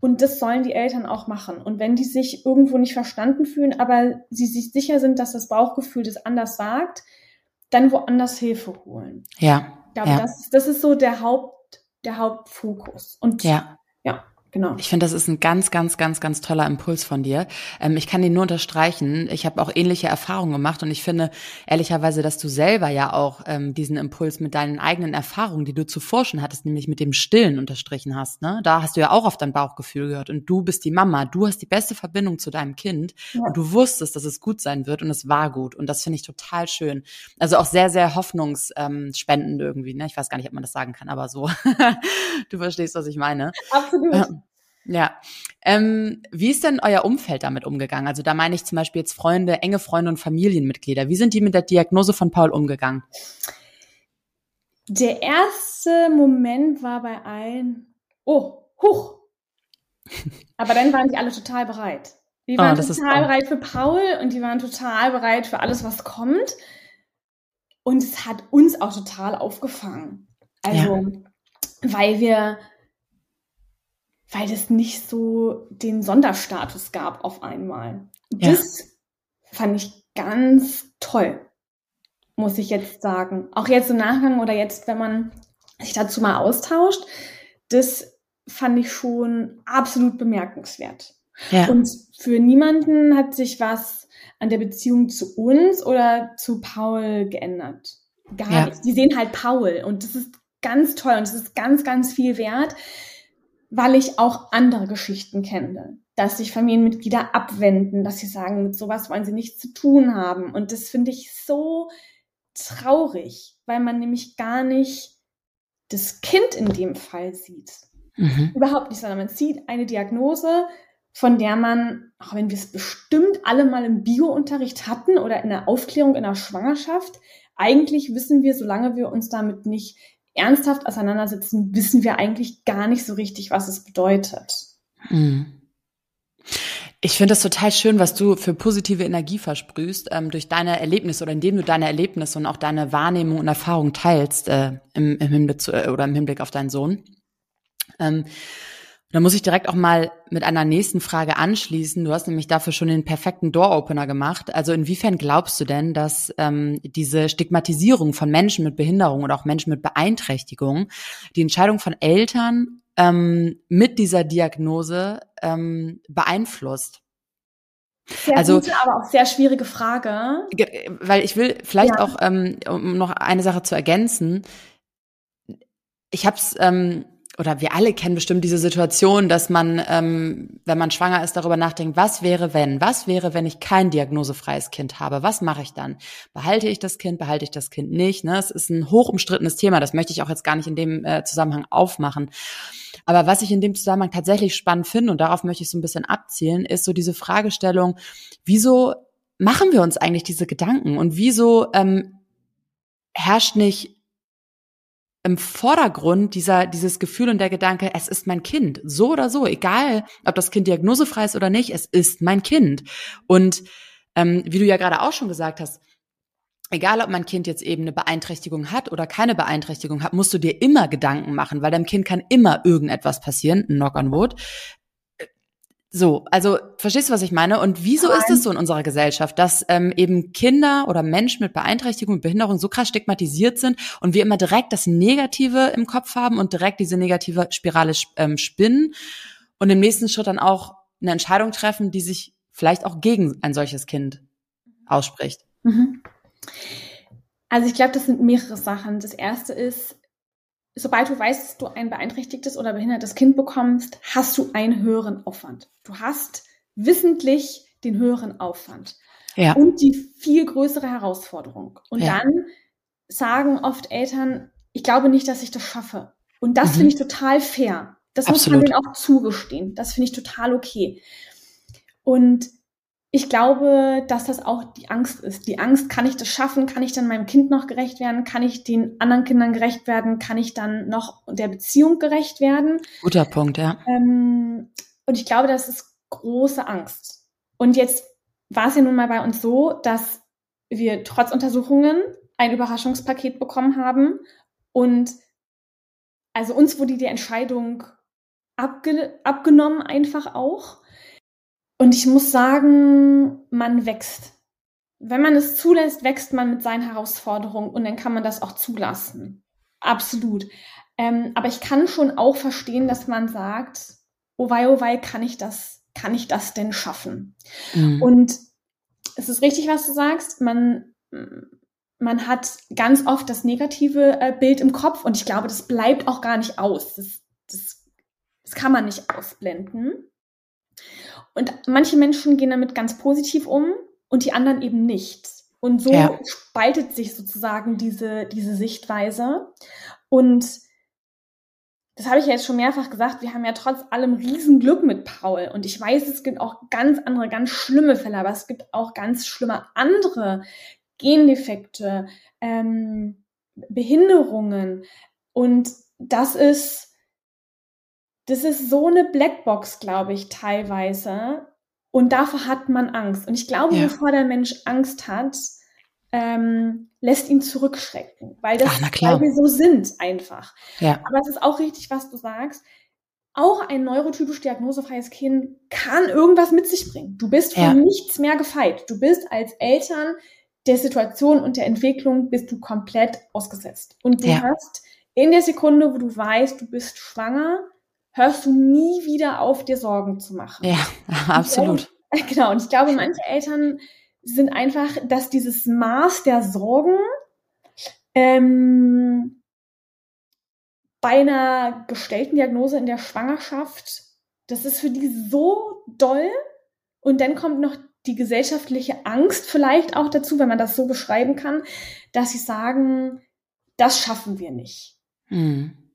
Und das sollen die Eltern auch machen. Und wenn die sich irgendwo nicht verstanden fühlen, aber sie sich sicher sind, dass das Bauchgefühl das anders sagt, dann woanders Hilfe holen.
Ja.
Ich glaube,
ja.
das, das ist so der Haupt, der Hauptfokus. Und
ja.
ja. Genau.
Ich finde, das ist ein ganz, ganz, ganz, ganz toller Impuls von dir. Ähm, ich kann den nur unterstreichen. Ich habe auch ähnliche Erfahrungen gemacht und ich finde ehrlicherweise, dass du selber ja auch ähm, diesen Impuls mit deinen eigenen Erfahrungen, die du zuvor schon hattest, nämlich mit dem Stillen unterstrichen hast. Ne? Da hast du ja auch auf dein Bauchgefühl gehört und du bist die Mama. Du hast die beste Verbindung zu deinem Kind ja. und du wusstest, dass es gut sein wird und es war gut und das finde ich total schön. Also auch sehr, sehr hoffnungsspendend irgendwie. Ne? Ich weiß gar nicht, ob man das sagen kann, aber so. du verstehst, was ich meine.
Absolut. Ähm,
ja. Ähm, wie ist denn euer Umfeld damit umgegangen? Also da meine ich zum Beispiel jetzt Freunde, enge Freunde und Familienmitglieder. Wie sind die mit der Diagnose von Paul umgegangen?
Der erste Moment war bei allen, oh, huch. Aber dann waren die alle total bereit. Die oh, waren oh, total bereit für Paul und die waren total bereit für alles, was kommt. Und es hat uns auch total aufgefangen. Also, ja. weil wir weil es nicht so den Sonderstatus gab auf einmal. Ja. Das fand ich ganz toll, muss ich jetzt sagen. Auch jetzt im Nachgang oder jetzt, wenn man sich dazu mal austauscht, das fand ich schon absolut bemerkenswert. Ja. Und für niemanden hat sich was an der Beziehung zu uns oder zu Paul geändert. Gar ja. nicht. Die sehen halt Paul und das ist ganz toll und das ist ganz, ganz viel wert weil ich auch andere Geschichten kenne, dass sich Familienmitglieder abwenden, dass sie sagen, mit sowas wollen sie nichts zu tun haben. Und das finde ich so traurig, weil man nämlich gar nicht das Kind in dem Fall sieht. Mhm. Überhaupt nicht, sondern man sieht eine Diagnose, von der man, auch wenn wir es bestimmt alle mal im Biounterricht hatten oder in der Aufklärung in der Schwangerschaft, eigentlich wissen wir, solange wir uns damit nicht ernsthaft auseinandersetzen, wissen wir eigentlich gar nicht so richtig, was es bedeutet. Mhm.
Ich finde es total schön, was du für positive Energie versprühst ähm, durch deine Erlebnisse oder indem du deine Erlebnisse und auch deine Wahrnehmung und Erfahrung teilst äh, im, im, Hinblick zu, äh, oder im Hinblick auf deinen Sohn. Ähm, da muss ich direkt auch mal mit einer nächsten Frage anschließen. Du hast nämlich dafür schon den perfekten Door-Opener gemacht. Also inwiefern glaubst du denn, dass ähm, diese Stigmatisierung von Menschen mit Behinderung oder auch Menschen mit Beeinträchtigung die Entscheidung von Eltern ähm, mit dieser Diagnose ähm, beeinflusst?
Sehr also, gute, aber auch sehr schwierige Frage.
Weil ich will vielleicht ja. auch, ähm, um noch eine Sache zu ergänzen, ich habe es ähm, oder wir alle kennen bestimmt diese Situation, dass man, ähm, wenn man schwanger ist, darüber nachdenkt, was wäre, wenn? Was wäre, wenn ich kein diagnosefreies Kind habe? Was mache ich dann? Behalte ich das Kind? Behalte ich das Kind nicht? Ne? Es ist ein hoch umstrittenes Thema. Das möchte ich auch jetzt gar nicht in dem äh, Zusammenhang aufmachen. Aber was ich in dem Zusammenhang tatsächlich spannend finde, und darauf möchte ich so ein bisschen abzielen, ist so diese Fragestellung, wieso machen wir uns eigentlich diese Gedanken? Und wieso ähm, herrscht nicht im Vordergrund dieser, dieses Gefühl und der Gedanke, es ist mein Kind. So oder so, egal, ob das Kind diagnosefrei ist oder nicht, es ist mein Kind. Und ähm, wie du ja gerade auch schon gesagt hast, egal ob mein Kind jetzt eben eine Beeinträchtigung hat oder keine Beeinträchtigung hat, musst du dir immer Gedanken machen, weil deinem Kind kann immer irgendetwas passieren, knock on wood, so, also verstehst du, was ich meine? Und wieso Nein. ist es so in unserer Gesellschaft, dass ähm, eben Kinder oder Menschen mit Beeinträchtigung und Behinderung so krass stigmatisiert sind und wir immer direkt das Negative im Kopf haben und direkt diese negative Spirale ähm, spinnen und im nächsten Schritt dann auch eine Entscheidung treffen, die sich vielleicht auch gegen ein solches Kind ausspricht? Mhm.
Also ich glaube, das sind mehrere Sachen. Das erste ist, sobald du weißt, dass du ein beeinträchtigtes oder behindertes Kind bekommst, hast du einen höheren Aufwand. Du hast wissentlich den höheren Aufwand ja. und die viel größere Herausforderung. Und ja. dann sagen oft Eltern, ich glaube nicht, dass ich das schaffe. Und das mhm. finde ich total fair. Das Absolut. muss man denen auch zugestehen. Das finde ich total okay. Und ich glaube, dass das auch die Angst ist. Die Angst, kann ich das schaffen? Kann ich dann meinem Kind noch gerecht werden? Kann ich den anderen Kindern gerecht werden? Kann ich dann noch der Beziehung gerecht werden?
Guter Punkt, ja.
Ähm, und ich glaube, das ist große Angst. Und jetzt war es ja nun mal bei uns so, dass wir trotz Untersuchungen ein Überraschungspaket bekommen haben und also uns wurde die Entscheidung abge abgenommen einfach auch. Und ich muss sagen, man wächst. Wenn man es zulässt, wächst man mit seinen Herausforderungen und dann kann man das auch zulassen. Absolut. Ähm, aber ich kann schon auch verstehen, dass man sagt, oh wei, oh wei, kann ich das, kann ich das denn schaffen? Mhm. Und es ist richtig, was du sagst. Man, man hat ganz oft das negative äh, Bild im Kopf und ich glaube, das bleibt auch gar nicht aus. Das, das, das kann man nicht ausblenden. Und manche Menschen gehen damit ganz positiv um und die anderen eben nicht. Und so ja. spaltet sich sozusagen diese, diese Sichtweise. Und das habe ich ja jetzt schon mehrfach gesagt, wir haben ja trotz allem Riesenglück mit Paul. Und ich weiß, es gibt auch ganz andere, ganz schlimme Fälle, aber es gibt auch ganz schlimme andere Gendefekte, ähm, Behinderungen. Und das ist das ist so eine Blackbox, glaube ich, teilweise. Und davor hat man Angst. Und ich glaube, ja. bevor der Mensch Angst hat, ähm, lässt ihn zurückschrecken, weil das Ach, weil wir so sind einfach. Ja. Aber es ist auch richtig, was du sagst. Auch ein neurotypisch diagnosefreies Kind kann irgendwas mit sich bringen. Du bist von ja. nichts mehr gefeit. Du bist als Eltern der Situation und der Entwicklung bist du komplett ausgesetzt. Und du ja. hast in der Sekunde, wo du weißt, du bist schwanger, hörst du nie wieder auf, dir Sorgen zu machen.
Ja, absolut.
Glaube, genau, und ich glaube, manche Eltern sind einfach, dass dieses Maß der Sorgen ähm, bei einer gestellten Diagnose in der Schwangerschaft, das ist für die so doll. Und dann kommt noch die gesellschaftliche Angst vielleicht auch dazu, wenn man das so beschreiben kann, dass sie sagen, das schaffen wir nicht. Mhm.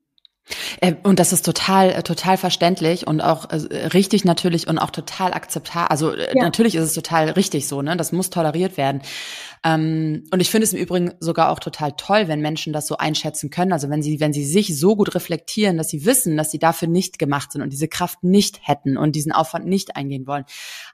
Äh, und das ist total, äh, total verständlich und auch äh, richtig natürlich und auch total akzeptabel. Also ja. natürlich ist es total richtig so, ne? Das muss toleriert werden. Ähm, und ich finde es im Übrigen sogar auch total toll, wenn Menschen das so einschätzen können. Also wenn sie, wenn sie sich so gut reflektieren, dass sie wissen, dass sie dafür nicht gemacht sind und diese Kraft nicht hätten und diesen Aufwand nicht eingehen wollen.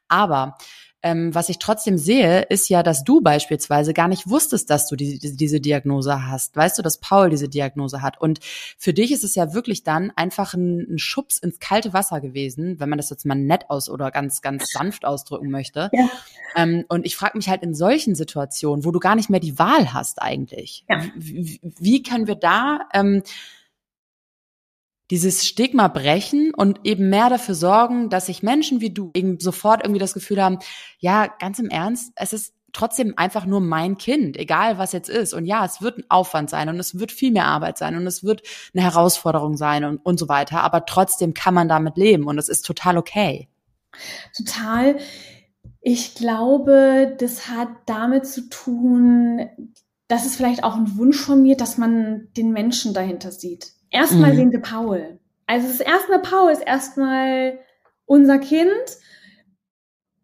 Aber ähm, was ich trotzdem sehe, ist ja, dass du beispielsweise gar nicht wusstest, dass du die, die, diese Diagnose hast. Weißt du, dass Paul diese Diagnose hat? Und für dich ist es ja wirklich dann einfach ein, ein Schubs ins kalte Wasser gewesen, wenn man das jetzt mal nett aus oder ganz, ganz sanft ausdrücken möchte. Ja. Ähm, und ich frage mich halt in solchen Situationen, wo du gar nicht mehr die Wahl hast eigentlich. Ja. Wie, wie können wir da ähm, dieses Stigma brechen und eben mehr dafür sorgen, dass sich Menschen wie du eben sofort irgendwie das Gefühl haben, ja, ganz im Ernst, es ist trotzdem einfach nur mein Kind, egal was jetzt ist. Und ja, es wird ein Aufwand sein und es wird viel mehr Arbeit sein und es wird eine Herausforderung sein und, und so weiter. Aber trotzdem kann man damit leben und es ist total okay.
Total. Ich glaube, das hat damit zu tun, das ist vielleicht auch ein Wunsch von mir, dass man den Menschen dahinter sieht. Erstmal mhm. sehen wir Paul. Also das erstmal Paul ist erstmal unser Kind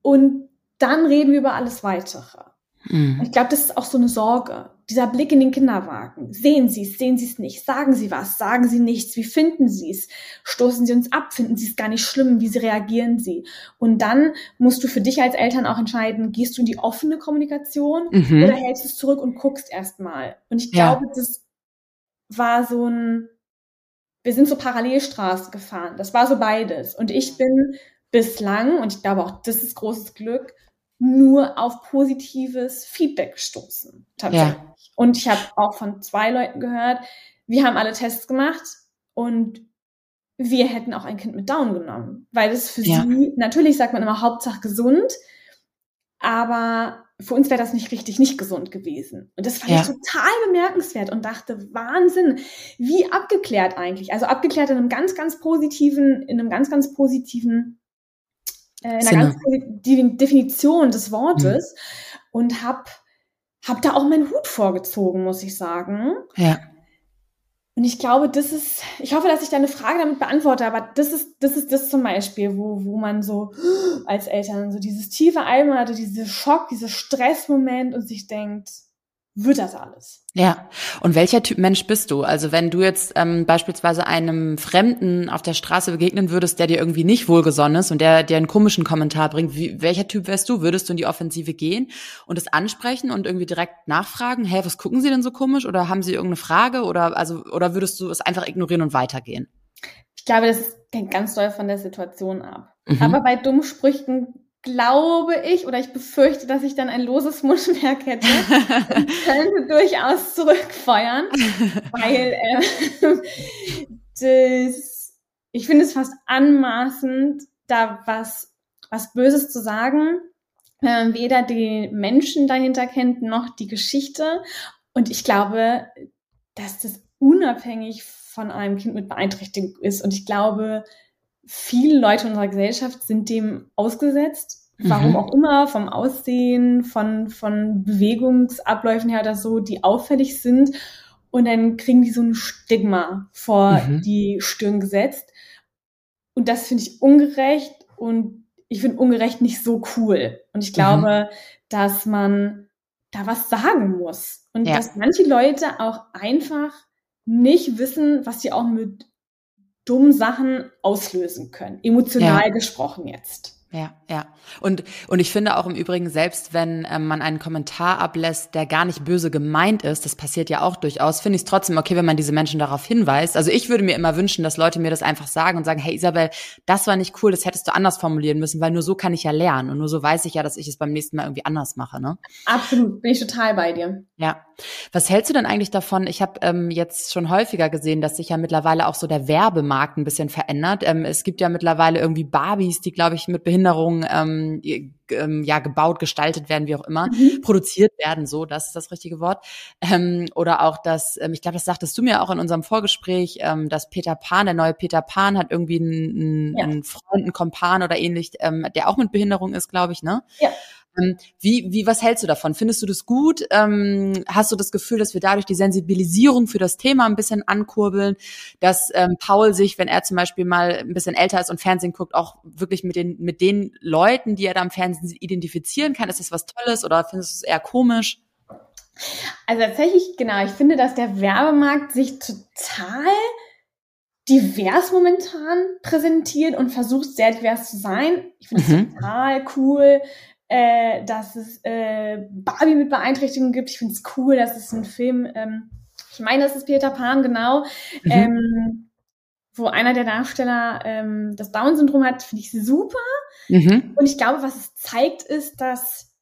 und dann reden wir über alles weitere. Mhm. Ich glaube, das ist auch so eine Sorge. Dieser Blick in den Kinderwagen. Sehen Sie es, sehen Sie es nicht? Sagen Sie was? Sagen Sie nichts? Wie finden Sie es? Stoßen Sie uns ab? Finden Sie es gar nicht schlimm? Wie Sie reagieren Sie? Und dann musst du für dich als Eltern auch entscheiden, gehst du in die offene Kommunikation mhm. oder hältst du es zurück und guckst erstmal? Und ich glaube, ja. das war so ein wir sind so Parallelstraßen gefahren. Das war so beides. Und ich bin bislang, und ich glaube auch, das ist großes Glück, nur auf positives Feedback gestoßen. Tatsächlich. Ja. Und ich habe auch von zwei Leuten gehört, wir haben alle Tests gemacht und wir hätten auch ein Kind mit Down genommen. Weil das für ja. sie, natürlich sagt man immer Hauptsache gesund, aber für uns wäre das nicht richtig nicht gesund gewesen. Und das fand ja. ich total bemerkenswert und dachte, Wahnsinn, wie abgeklärt eigentlich. Also abgeklärt in einem ganz, ganz positiven, in einem ganz, ganz positiven, äh, in einer ganz positiven Definition des Wortes mhm. und hab, hab da auch meinen Hut vorgezogen, muss ich sagen. Ja. Und ich glaube, das ist, ich hoffe, dass ich deine Frage damit beantworte, aber das ist, das ist das zum Beispiel, wo, wo man so als Eltern so dieses tiefe Eimer hatte, diese Schock, dieser Stressmoment und sich denkt, wird das alles.
Ja. Und welcher Typ Mensch bist du? Also wenn du jetzt ähm, beispielsweise einem Fremden auf der Straße begegnen würdest, der dir irgendwie nicht wohlgesonnen ist und der dir einen komischen Kommentar bringt, wie, welcher Typ wärst du? Würdest du in die Offensive gehen und es ansprechen und irgendwie direkt nachfragen, hey, was gucken Sie denn so komisch? Oder haben Sie irgendeine Frage? Oder also oder würdest du es einfach ignorieren und weitergehen?
Ich glaube, das hängt ganz doll von der Situation ab. Mhm. Aber bei Dummsprüchen glaube ich oder ich befürchte, dass ich dann ein loses Mundwerk hätte und könnte durchaus zurückfeuern, weil äh, das, ich finde es fast anmaßend, da was, was Böses zu sagen, wenn man weder die Menschen dahinter kennt, noch die Geschichte. Und ich glaube, dass das unabhängig von einem Kind mit Beeinträchtigung ist. Und ich glaube, viele Leute unserer Gesellschaft sind dem ausgesetzt. Warum mhm. auch immer, vom Aussehen, von, von Bewegungsabläufen her oder so, die auffällig sind. Und dann kriegen die so ein Stigma vor mhm. die Stirn gesetzt. Und das finde ich ungerecht und ich finde ungerecht nicht so cool. Und ich glaube, mhm. dass man da was sagen muss. Und ja. dass manche Leute auch einfach nicht wissen, was sie auch mit dummen Sachen auslösen können. Emotional ja. gesprochen jetzt.
Ja, ja. Und, und ich finde auch im Übrigen, selbst wenn ähm, man einen Kommentar ablässt, der gar nicht böse gemeint ist, das passiert ja auch durchaus, finde ich es trotzdem okay, wenn man diese Menschen darauf hinweist. Also ich würde mir immer wünschen, dass Leute mir das einfach sagen und sagen, hey Isabel, das war nicht cool, das hättest du anders formulieren müssen, weil nur so kann ich ja lernen und nur so weiß ich ja, dass ich es beim nächsten Mal irgendwie anders mache. Ne?
Absolut, bin ich total bei dir.
Ja. Was hältst du denn eigentlich davon? Ich habe ähm, jetzt schon häufiger gesehen, dass sich ja mittlerweile auch so der Werbemarkt ein bisschen verändert. Ähm, es gibt ja mittlerweile irgendwie Barbies, die, glaube ich, mit Behinderung ähm, ähm, ja gebaut, gestaltet werden, wie auch immer, mhm. produziert werden, so, das ist das richtige Wort. Ähm, oder auch das, ähm, ich glaube, das sagtest du mir auch in unserem Vorgespräch, ähm, dass Peter Pan, der neue Peter Pan, hat irgendwie einen, ja. einen Freund, einen Kompan oder ähnlich, ähm, der auch mit Behinderung ist, glaube ich, ne? Ja. Ähm, wie, wie, was hältst du davon? Findest du das gut? Ähm, hast du das Gefühl, dass wir dadurch die Sensibilisierung für das Thema ein bisschen ankurbeln, dass ähm, Paul sich, wenn er zum Beispiel mal ein bisschen älter ist und Fernsehen guckt, auch wirklich mit den, mit den Leuten, die er da im Fernsehen identifizieren kann? Ist das was Tolles oder findest du es eher komisch?
Also tatsächlich, genau, ich finde, dass der Werbemarkt sich total divers momentan präsentiert und versucht sehr divers zu sein. Ich finde es mhm. total cool, äh, dass es äh, Barbie mit Beeinträchtigung gibt. Ich finde es cool, dass es ein Film, ähm, ich meine, das ist Peter Pan, genau, mhm. ähm, wo einer der Darsteller ähm, das Down-Syndrom hat, finde ich super. Mhm. Und ich glaube, was es zeigt, ist, dass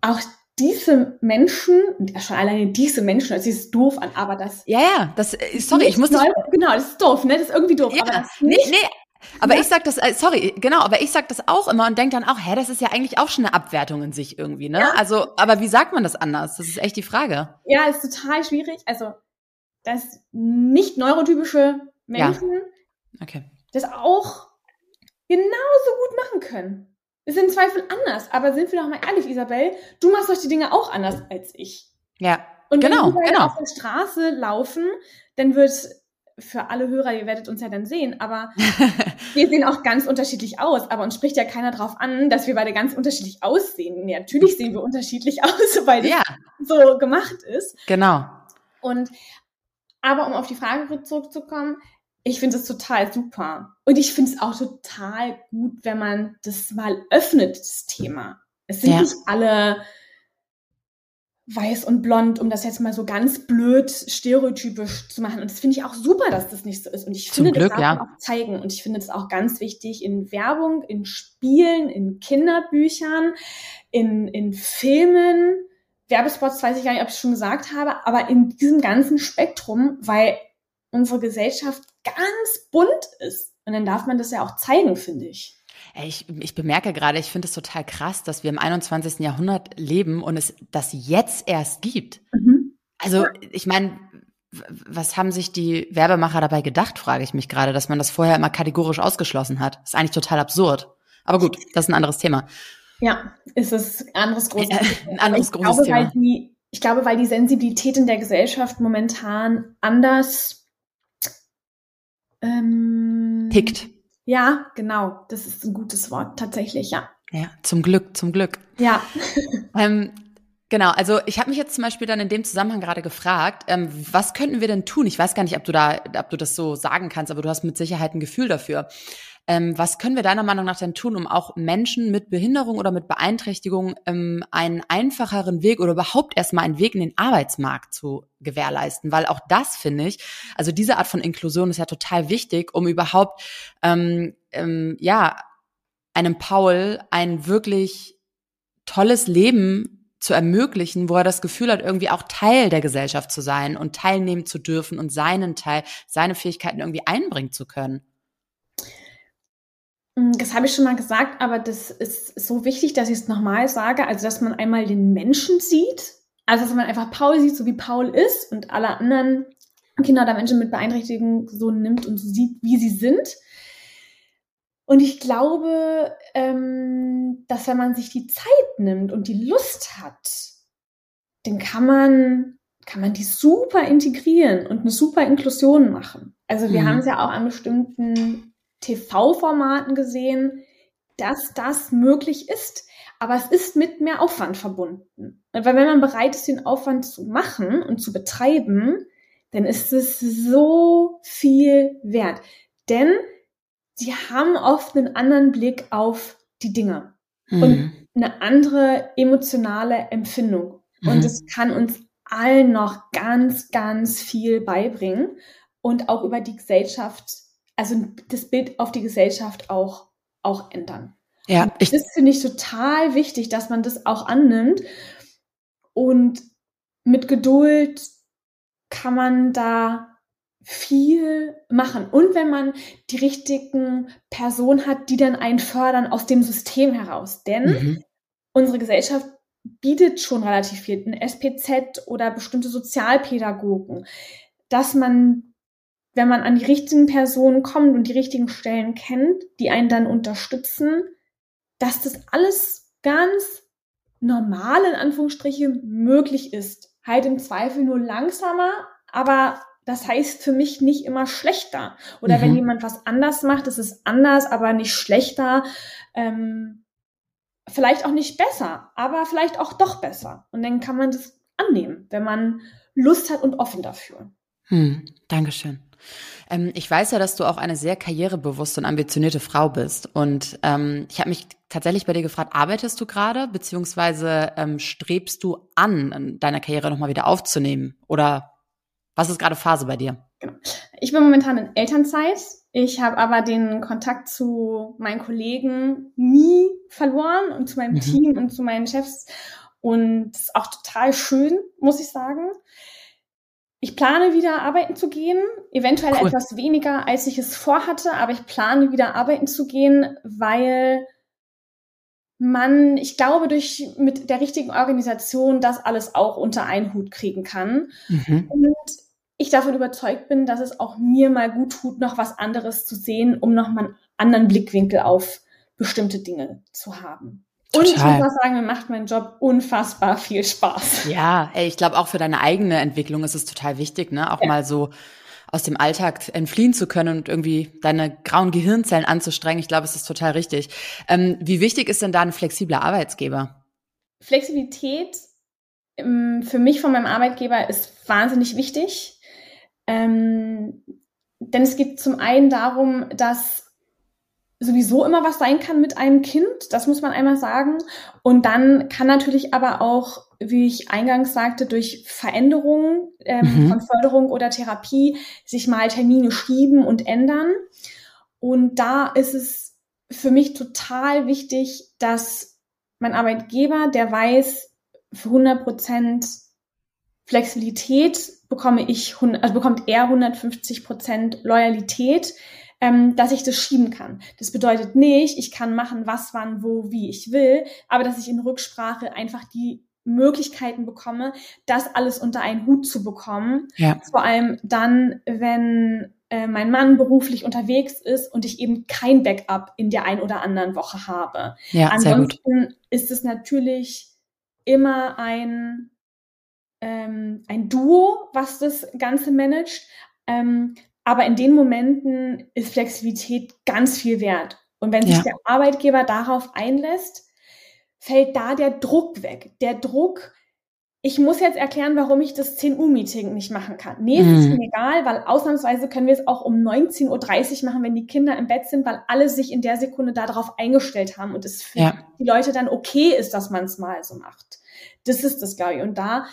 auch diese Menschen, schon alleine diese Menschen, das ist doof an, aber das.
Ja, ja, das, äh, sorry, ich muss. Neu,
genau, das ist doof, ne? Das ist irgendwie doof. Ja, aber das nicht,
nee, nee, aber ja. ich sag das, äh, sorry, genau, aber ich sag das auch immer und denk dann auch, hä, das ist ja eigentlich auch schon eine Abwertung in sich irgendwie, ne? Ja. Also, aber wie sagt man das anders? Das ist echt die Frage.
Ja, ist total schwierig. Also, dass nicht neurotypische Menschen ja. okay. das auch genauso gut machen können. Ist im Zweifel anders, aber sind wir doch mal ehrlich, Isabel, du machst doch die Dinge auch anders als ich.
Ja.
Und
genau,
wenn wir
genau.
auf der Straße laufen, dann wird für alle Hörer, ihr werdet uns ja dann sehen, aber wir sehen auch ganz unterschiedlich aus. Aber uns spricht ja keiner drauf an, dass wir beide ganz unterschiedlich aussehen. Ja, natürlich sehen wir unterschiedlich aus, weil das ja. so gemacht ist.
Genau.
Und aber um auf die Frage zurückzukommen, ich finde es total super. Und ich finde es auch total gut, wenn man das mal öffnet, das Thema. Es sind ja. nicht alle weiß und blond, um das jetzt mal so ganz blöd stereotypisch zu machen. Und das finde ich auch super, dass das nicht so ist. Und ich Zum finde, Glück, das darf ja. auch zeigen. Und ich finde es auch ganz wichtig in Werbung, in Spielen, in Kinderbüchern, in, in Filmen. Werbespots weiß ich gar nicht, ob ich schon gesagt habe, aber in diesem ganzen Spektrum, weil unsere Gesellschaft ganz bunt ist. Und dann darf man das ja auch zeigen, finde ich.
Ich, ich bemerke gerade, ich finde es total krass, dass wir im 21. Jahrhundert leben und es das jetzt erst gibt. Mhm. Also ich meine, was haben sich die Werbemacher dabei gedacht, frage ich mich gerade, dass man das vorher immer kategorisch ausgeschlossen hat. Das ist eigentlich total absurd. Aber gut, das ist ein anderes Thema.
Ja, ist es ein anderes großes
Thema. ein anderes großes
glaube,
Thema.
Die, ich glaube, weil die Sensibilität in der Gesellschaft momentan anders ähm,
tickt.
Ja, genau. Das ist ein gutes Wort, tatsächlich, ja.
Ja, zum Glück, zum Glück.
Ja.
ähm, genau, also ich habe mich jetzt zum Beispiel dann in dem Zusammenhang gerade gefragt, ähm, was könnten wir denn tun? Ich weiß gar nicht, ob du da, ob du das so sagen kannst, aber du hast mit Sicherheit ein Gefühl dafür. Ähm, was können wir deiner Meinung nach denn tun, um auch Menschen mit Behinderung oder mit Beeinträchtigung ähm, einen einfacheren Weg oder überhaupt erstmal einen Weg in den Arbeitsmarkt zu gewährleisten? Weil auch das finde ich, also diese Art von Inklusion ist ja total wichtig, um überhaupt ähm, ähm, ja einem Paul ein wirklich tolles Leben zu ermöglichen, wo er das Gefühl hat, irgendwie auch Teil der Gesellschaft zu sein und teilnehmen zu dürfen und seinen Teil, seine Fähigkeiten irgendwie einbringen zu können.
Mm, das habe ich schon mal gesagt, aber das ist so wichtig, dass ich es nochmal sage. Also, dass man einmal den Menschen sieht. Also, dass man einfach Paul sieht, so wie Paul ist und alle anderen Kinder oder Menschen mit Beeinträchtigungen so nimmt und so sieht, wie sie sind. Und ich glaube, ähm, dass wenn man sich die Zeit nimmt und die Lust hat, dann kann man, kann man die super integrieren und eine super Inklusion machen. Also wir mhm. haben es ja auch an bestimmten TV-Formaten gesehen, dass das möglich ist. Aber es ist mit mehr Aufwand verbunden. Weil wenn man bereit ist, den Aufwand zu machen und zu betreiben, dann ist es so viel wert. Denn sie haben oft einen anderen Blick auf die Dinge mhm. und eine andere emotionale Empfindung. Mhm. Und es kann uns allen noch ganz, ganz viel beibringen und auch über die Gesellschaft also das Bild auf die Gesellschaft auch, auch ändern.
Ja,
ich, das finde ich total wichtig, dass man das auch annimmt. Und mit Geduld kann man da viel machen. Und wenn man die richtigen Personen hat, die dann einen fördern aus dem System heraus. Denn mhm. unsere Gesellschaft bietet schon relativ viel, ein SPZ oder bestimmte Sozialpädagogen, dass man wenn man an die richtigen Personen kommt und die richtigen Stellen kennt, die einen dann unterstützen, dass das alles ganz normal in Anführungsstrichen möglich ist. Halt im Zweifel nur langsamer, aber das heißt für mich nicht immer schlechter. Oder mhm. wenn jemand was anders macht, ist es anders, aber nicht schlechter. Ähm, vielleicht auch nicht besser, aber vielleicht auch doch besser. Und dann kann man das annehmen, wenn man Lust hat und offen dafür.
Hm, Dankeschön. Ähm, ich weiß ja, dass du auch eine sehr karrierebewusste und ambitionierte Frau bist. Und ähm, ich habe mich tatsächlich bei dir gefragt, arbeitest du gerade, beziehungsweise ähm, strebst du an, deine Karriere nochmal wieder aufzunehmen? Oder was ist gerade Phase bei dir?
Genau. Ich bin momentan in Elternzeit. Ich habe aber den Kontakt zu meinen Kollegen nie verloren und zu meinem mhm. Team und zu meinen Chefs. Und es ist auch total schön, muss ich sagen. Ich plane wieder arbeiten zu gehen, eventuell cool. etwas weniger, als ich es vorhatte, aber ich plane wieder arbeiten zu gehen, weil man, ich glaube, durch mit der richtigen Organisation das alles auch unter einen Hut kriegen kann. Mhm. Und ich davon überzeugt bin, dass es auch mir mal gut tut, noch was anderes zu sehen, um noch mal einen anderen Blickwinkel auf bestimmte Dinge zu haben. Total. Und ich muss mal sagen, mir macht mein Job unfassbar viel Spaß.
Ja, ey, ich glaube auch für deine eigene Entwicklung ist es total wichtig, ne? Auch ja. mal so aus dem Alltag entfliehen zu können und irgendwie deine grauen Gehirnzellen anzustrengen. Ich glaube, es ist total richtig. Ähm, wie wichtig ist denn da ein flexibler Arbeitsgeber?
Flexibilität ähm, für mich von meinem Arbeitgeber ist wahnsinnig wichtig. Ähm, denn es geht zum einen darum, dass sowieso immer was sein kann mit einem Kind, das muss man einmal sagen. Und dann kann natürlich aber auch, wie ich eingangs sagte, durch Veränderungen ähm, mhm. von Förderung oder Therapie sich mal Termine schieben und ändern. Und da ist es für mich total wichtig, dass mein Arbeitgeber, der weiß, für 100 Prozent Flexibilität bekomme ich, also bekommt er 150 Prozent Loyalität ähm, dass ich das schieben kann. Das bedeutet nicht, ich kann machen, was, wann, wo, wie ich will, aber dass ich in Rücksprache einfach die Möglichkeiten bekomme, das alles unter einen Hut zu bekommen. Ja. Vor allem dann, wenn äh, mein Mann beruflich unterwegs ist und ich eben kein Backup in der ein oder anderen Woche habe. Ja, Ansonsten ist es natürlich immer ein, ähm, ein Duo, was das Ganze managt. Ähm, Aber in den Momenten ist Flexibilität ganz viel wert. Und wenn sich ja. der Arbeitgeber darauf einlässt, fällt da der Druck weg. Der Druck, ich muss jetzt erklären, warum ich das 10 Uhr Meeting nicht machen kann. Nee, mhm. ist mir egal, weil ausnahmsweise können wir es auch um 19.30 Uhr machen, wenn die Kinder im Bett sind, weil alle sich in der Sekunde darauf eingestellt haben und es für ja. die Leute dann okay ist, dass man es mal so macht. Das ist das, glaube ich. Und da,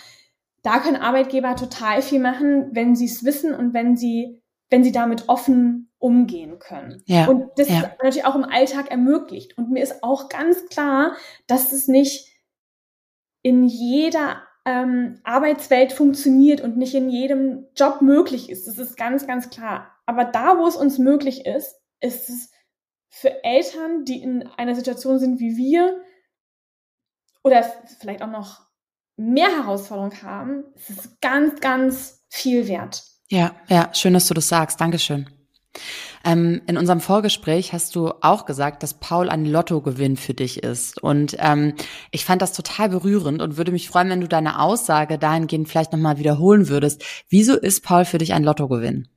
da können Arbeitgeber total viel machen, wenn sie es wissen und wenn sie, wenn sie damit offen umgehen können. Ja, und das ja. ist natürlich auch im Alltag ermöglicht. Und mir ist auch ganz klar, dass es nicht in jeder ähm, Arbeitswelt funktioniert und nicht in jedem Job möglich ist. Das ist ganz, ganz klar. Aber da, wo es uns möglich ist, ist es für Eltern, die in einer Situation sind wie wir oder vielleicht auch noch mehr Herausforderungen haben, ist es ganz, ganz viel wert.
Ja, ja, schön, dass du das sagst. Dankeschön. Ähm, in unserem Vorgespräch hast du auch gesagt, dass Paul ein Lottogewinn für dich ist. Und ähm, ich fand das total berührend und würde mich freuen, wenn du deine Aussage dahingehend vielleicht nochmal wiederholen würdest. Wieso ist Paul für dich ein Lottogewinn?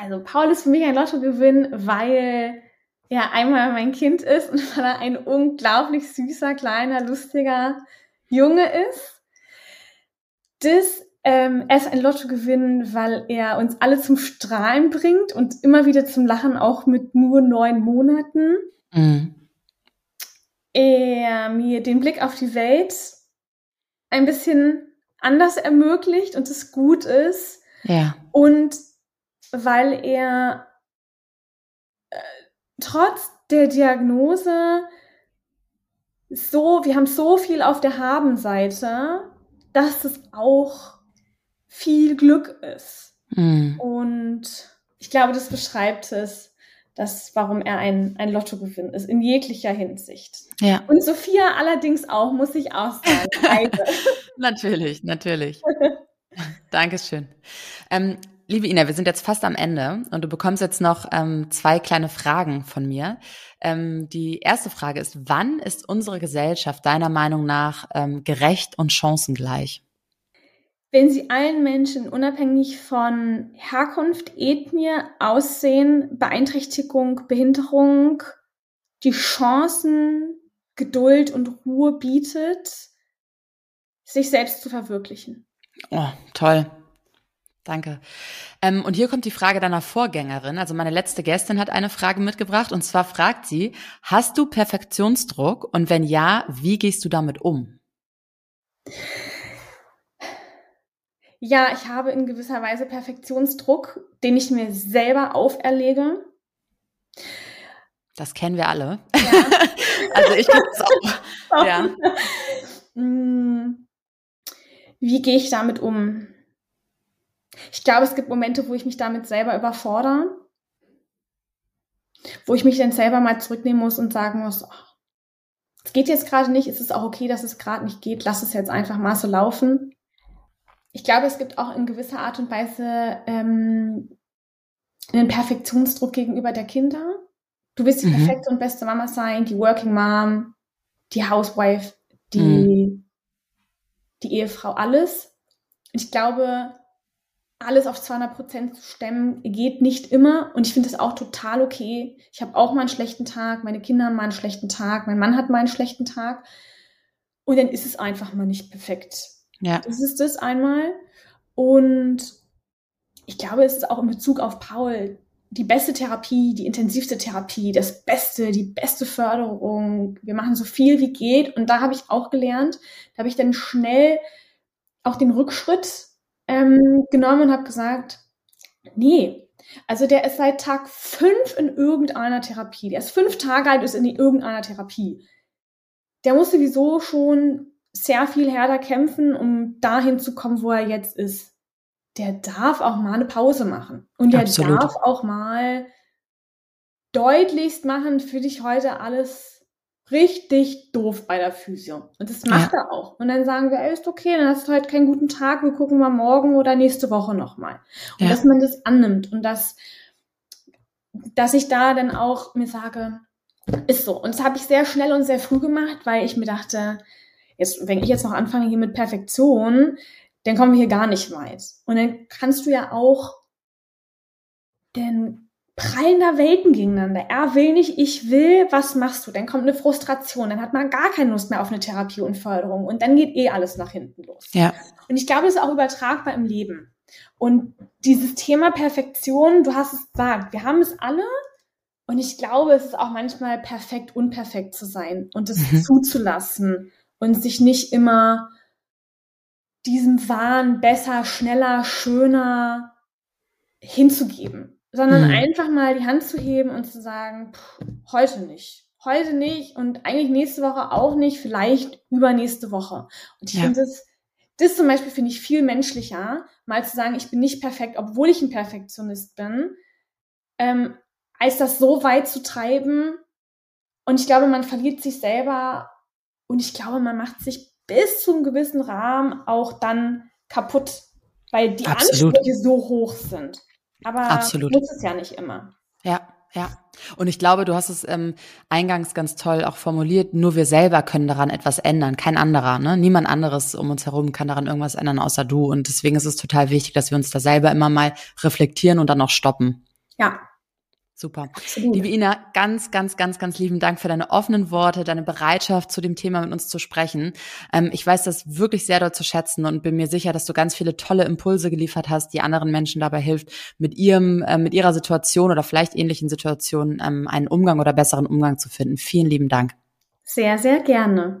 Also Paul ist für mich ein Lottogewinn, weil er einmal mein Kind ist und weil er ein unglaublich süßer, kleiner, lustiger Junge ist. Das ähm, er ist ein Lottogewinn, weil er uns alle zum Strahlen bringt und immer wieder zum Lachen, auch mit nur neun Monaten. Mhm. Er mir den Blick auf die Welt ein bisschen anders ermöglicht und es gut ist. Ja. Und weil er äh, trotz der Diagnose so, wir haben so viel auf der Habenseite, dass es auch viel Glück ist. Mhm. Und ich glaube, das beschreibt es, das, warum er ein, ein Lottogewinn ist, in jeglicher Hinsicht. Ja. Und Sophia allerdings auch, muss ich auch sagen.
natürlich, natürlich. Dankeschön. Ähm, liebe Ina, wir sind jetzt fast am Ende und du bekommst jetzt noch ähm, zwei kleine Fragen von mir. Ähm, die erste Frage ist, wann ist unsere Gesellschaft deiner Meinung nach ähm, gerecht und chancengleich?
Wenn sie allen Menschen unabhängig von Herkunft, Ethnie, Aussehen, Beeinträchtigung, Behinderung die Chancen, Geduld und Ruhe bietet, sich selbst zu verwirklichen.
Oh, toll. Danke. Ähm, und hier kommt die Frage deiner Vorgängerin. Also meine letzte Gästin hat eine Frage mitgebracht und zwar fragt sie, hast du Perfektionsdruck und wenn ja, wie gehst du damit um?
Ja, ich habe in gewisser Weise Perfektionsdruck, den ich mir selber auferlege.
Das kennen wir alle. Ja. also ich kenne es auch. ja.
Hm. Wie gehe ich damit um? Ich glaube, es gibt Momente, wo ich mich damit selber überfordere, wo ich mich dann selber mal zurücknehmen muss und sagen muss, es geht jetzt gerade nicht, es ist auch okay, dass es gerade nicht geht, lass es jetzt einfach mal so laufen ich glaube, es gibt auch in gewisser Art und Weise ähm, einen Perfektionsdruck gegenüber der Kinder. Du willst die mhm. perfekte und beste Mama sein, die Working Mom, die Housewife, die, mhm. die Ehefrau, alles. Ich glaube, alles auf 200 Prozent zu stemmen geht nicht immer und ich finde das auch total okay. Ich habe auch mal einen schlechten Tag, meine Kinder haben mal einen schlechten Tag, mein Mann hat mal einen schlechten Tag und dann ist es einfach mal nicht perfekt. Ja. Das ist das einmal. Und ich glaube, es ist auch in Bezug auf Paul die beste Therapie, die intensivste Therapie, das Beste, die beste Förderung. Wir machen so viel wie geht. Und da habe ich auch gelernt, da habe ich dann schnell auch den Rückschritt ähm, genommen und habe gesagt, nee, also der ist seit Tag fünf in irgendeiner Therapie. Der ist fünf Tage alt, ist in irgendeiner Therapie. Der muss sowieso schon sehr viel härter kämpfen, um dahin zu kommen, wo er jetzt ist. Der darf auch mal eine Pause machen. Und der Absolut. darf auch mal deutlichst machen, für dich heute alles richtig doof bei der Physio. Und das macht ja. er auch. Und dann sagen wir, ey, ist okay, dann hast du heute keinen guten Tag, wir gucken mal morgen oder nächste Woche nochmal. Und ja. dass man das annimmt und dass, dass ich da dann auch mir sage, ist so. Und das habe ich sehr schnell und sehr früh gemacht, weil ich mir dachte, Jetzt, wenn ich jetzt noch anfange hier mit Perfektion, dann kommen wir hier gar nicht weit. Und dann kannst du ja auch denn prallen da Welten gegeneinander. Er will nicht, ich will, was machst du? Dann kommt eine Frustration, dann hat man gar keine Lust mehr auf eine Therapie und Förderung und dann geht eh alles nach hinten los.
Ja.
Und ich glaube, das ist auch übertragbar im Leben. Und dieses Thema Perfektion, du hast es gesagt, wir haben es alle. Und ich glaube, es ist auch manchmal perfekt, unperfekt zu sein und es mhm. zuzulassen und sich nicht immer diesem Wahn besser, schneller, schöner hinzugeben sondern mhm. einfach mal die Hand zu heben und zu sagen, pff, heute nicht. Heute nicht und eigentlich nächste Woche auch nicht, vielleicht übernächste Woche. Und ich ja. finde das, das zum Beispiel finde ich viel menschlicher, mal zu sagen, ich bin nicht perfekt, obwohl ich ein Perfektionist bin, ähm, als das so weit zu treiben. Und ich glaube, man verliert sich selber und ich glaube, man macht sich bis zu einem gewissen Rahmen auch dann kaputt, weil die Absolut. Ansprüche so hoch sind. Aber Absolut. muss es ja nicht immer.
Ja, ja. Und ich glaube, du hast es ähm, eingangs ganz toll auch formuliert. Nur wir selber können daran etwas ändern, kein anderer. Ne? Niemand anderes um uns herum kann daran irgendwas ändern, außer du. Und deswegen ist es total wichtig, dass wir uns da selber immer mal reflektieren und dann auch stoppen.
Ja,
Super. Absolut. Liebe Ina, ganz, ganz, ganz, ganz lieben Dank für deine offenen Worte, deine Bereitschaft, zu dem Thema mit uns zu sprechen. Ähm, ich weiß das wirklich sehr dort zu schätzen und bin mir sicher, dass du ganz viele tolle Impulse geliefert hast, die anderen Menschen dabei hilft, mit ihrem, äh, mit ihrer Situation oder vielleicht ähnlichen Situationen ähm, einen Umgang oder besseren Umgang zu finden. Vielen lieben Dank.
Sehr, sehr gerne.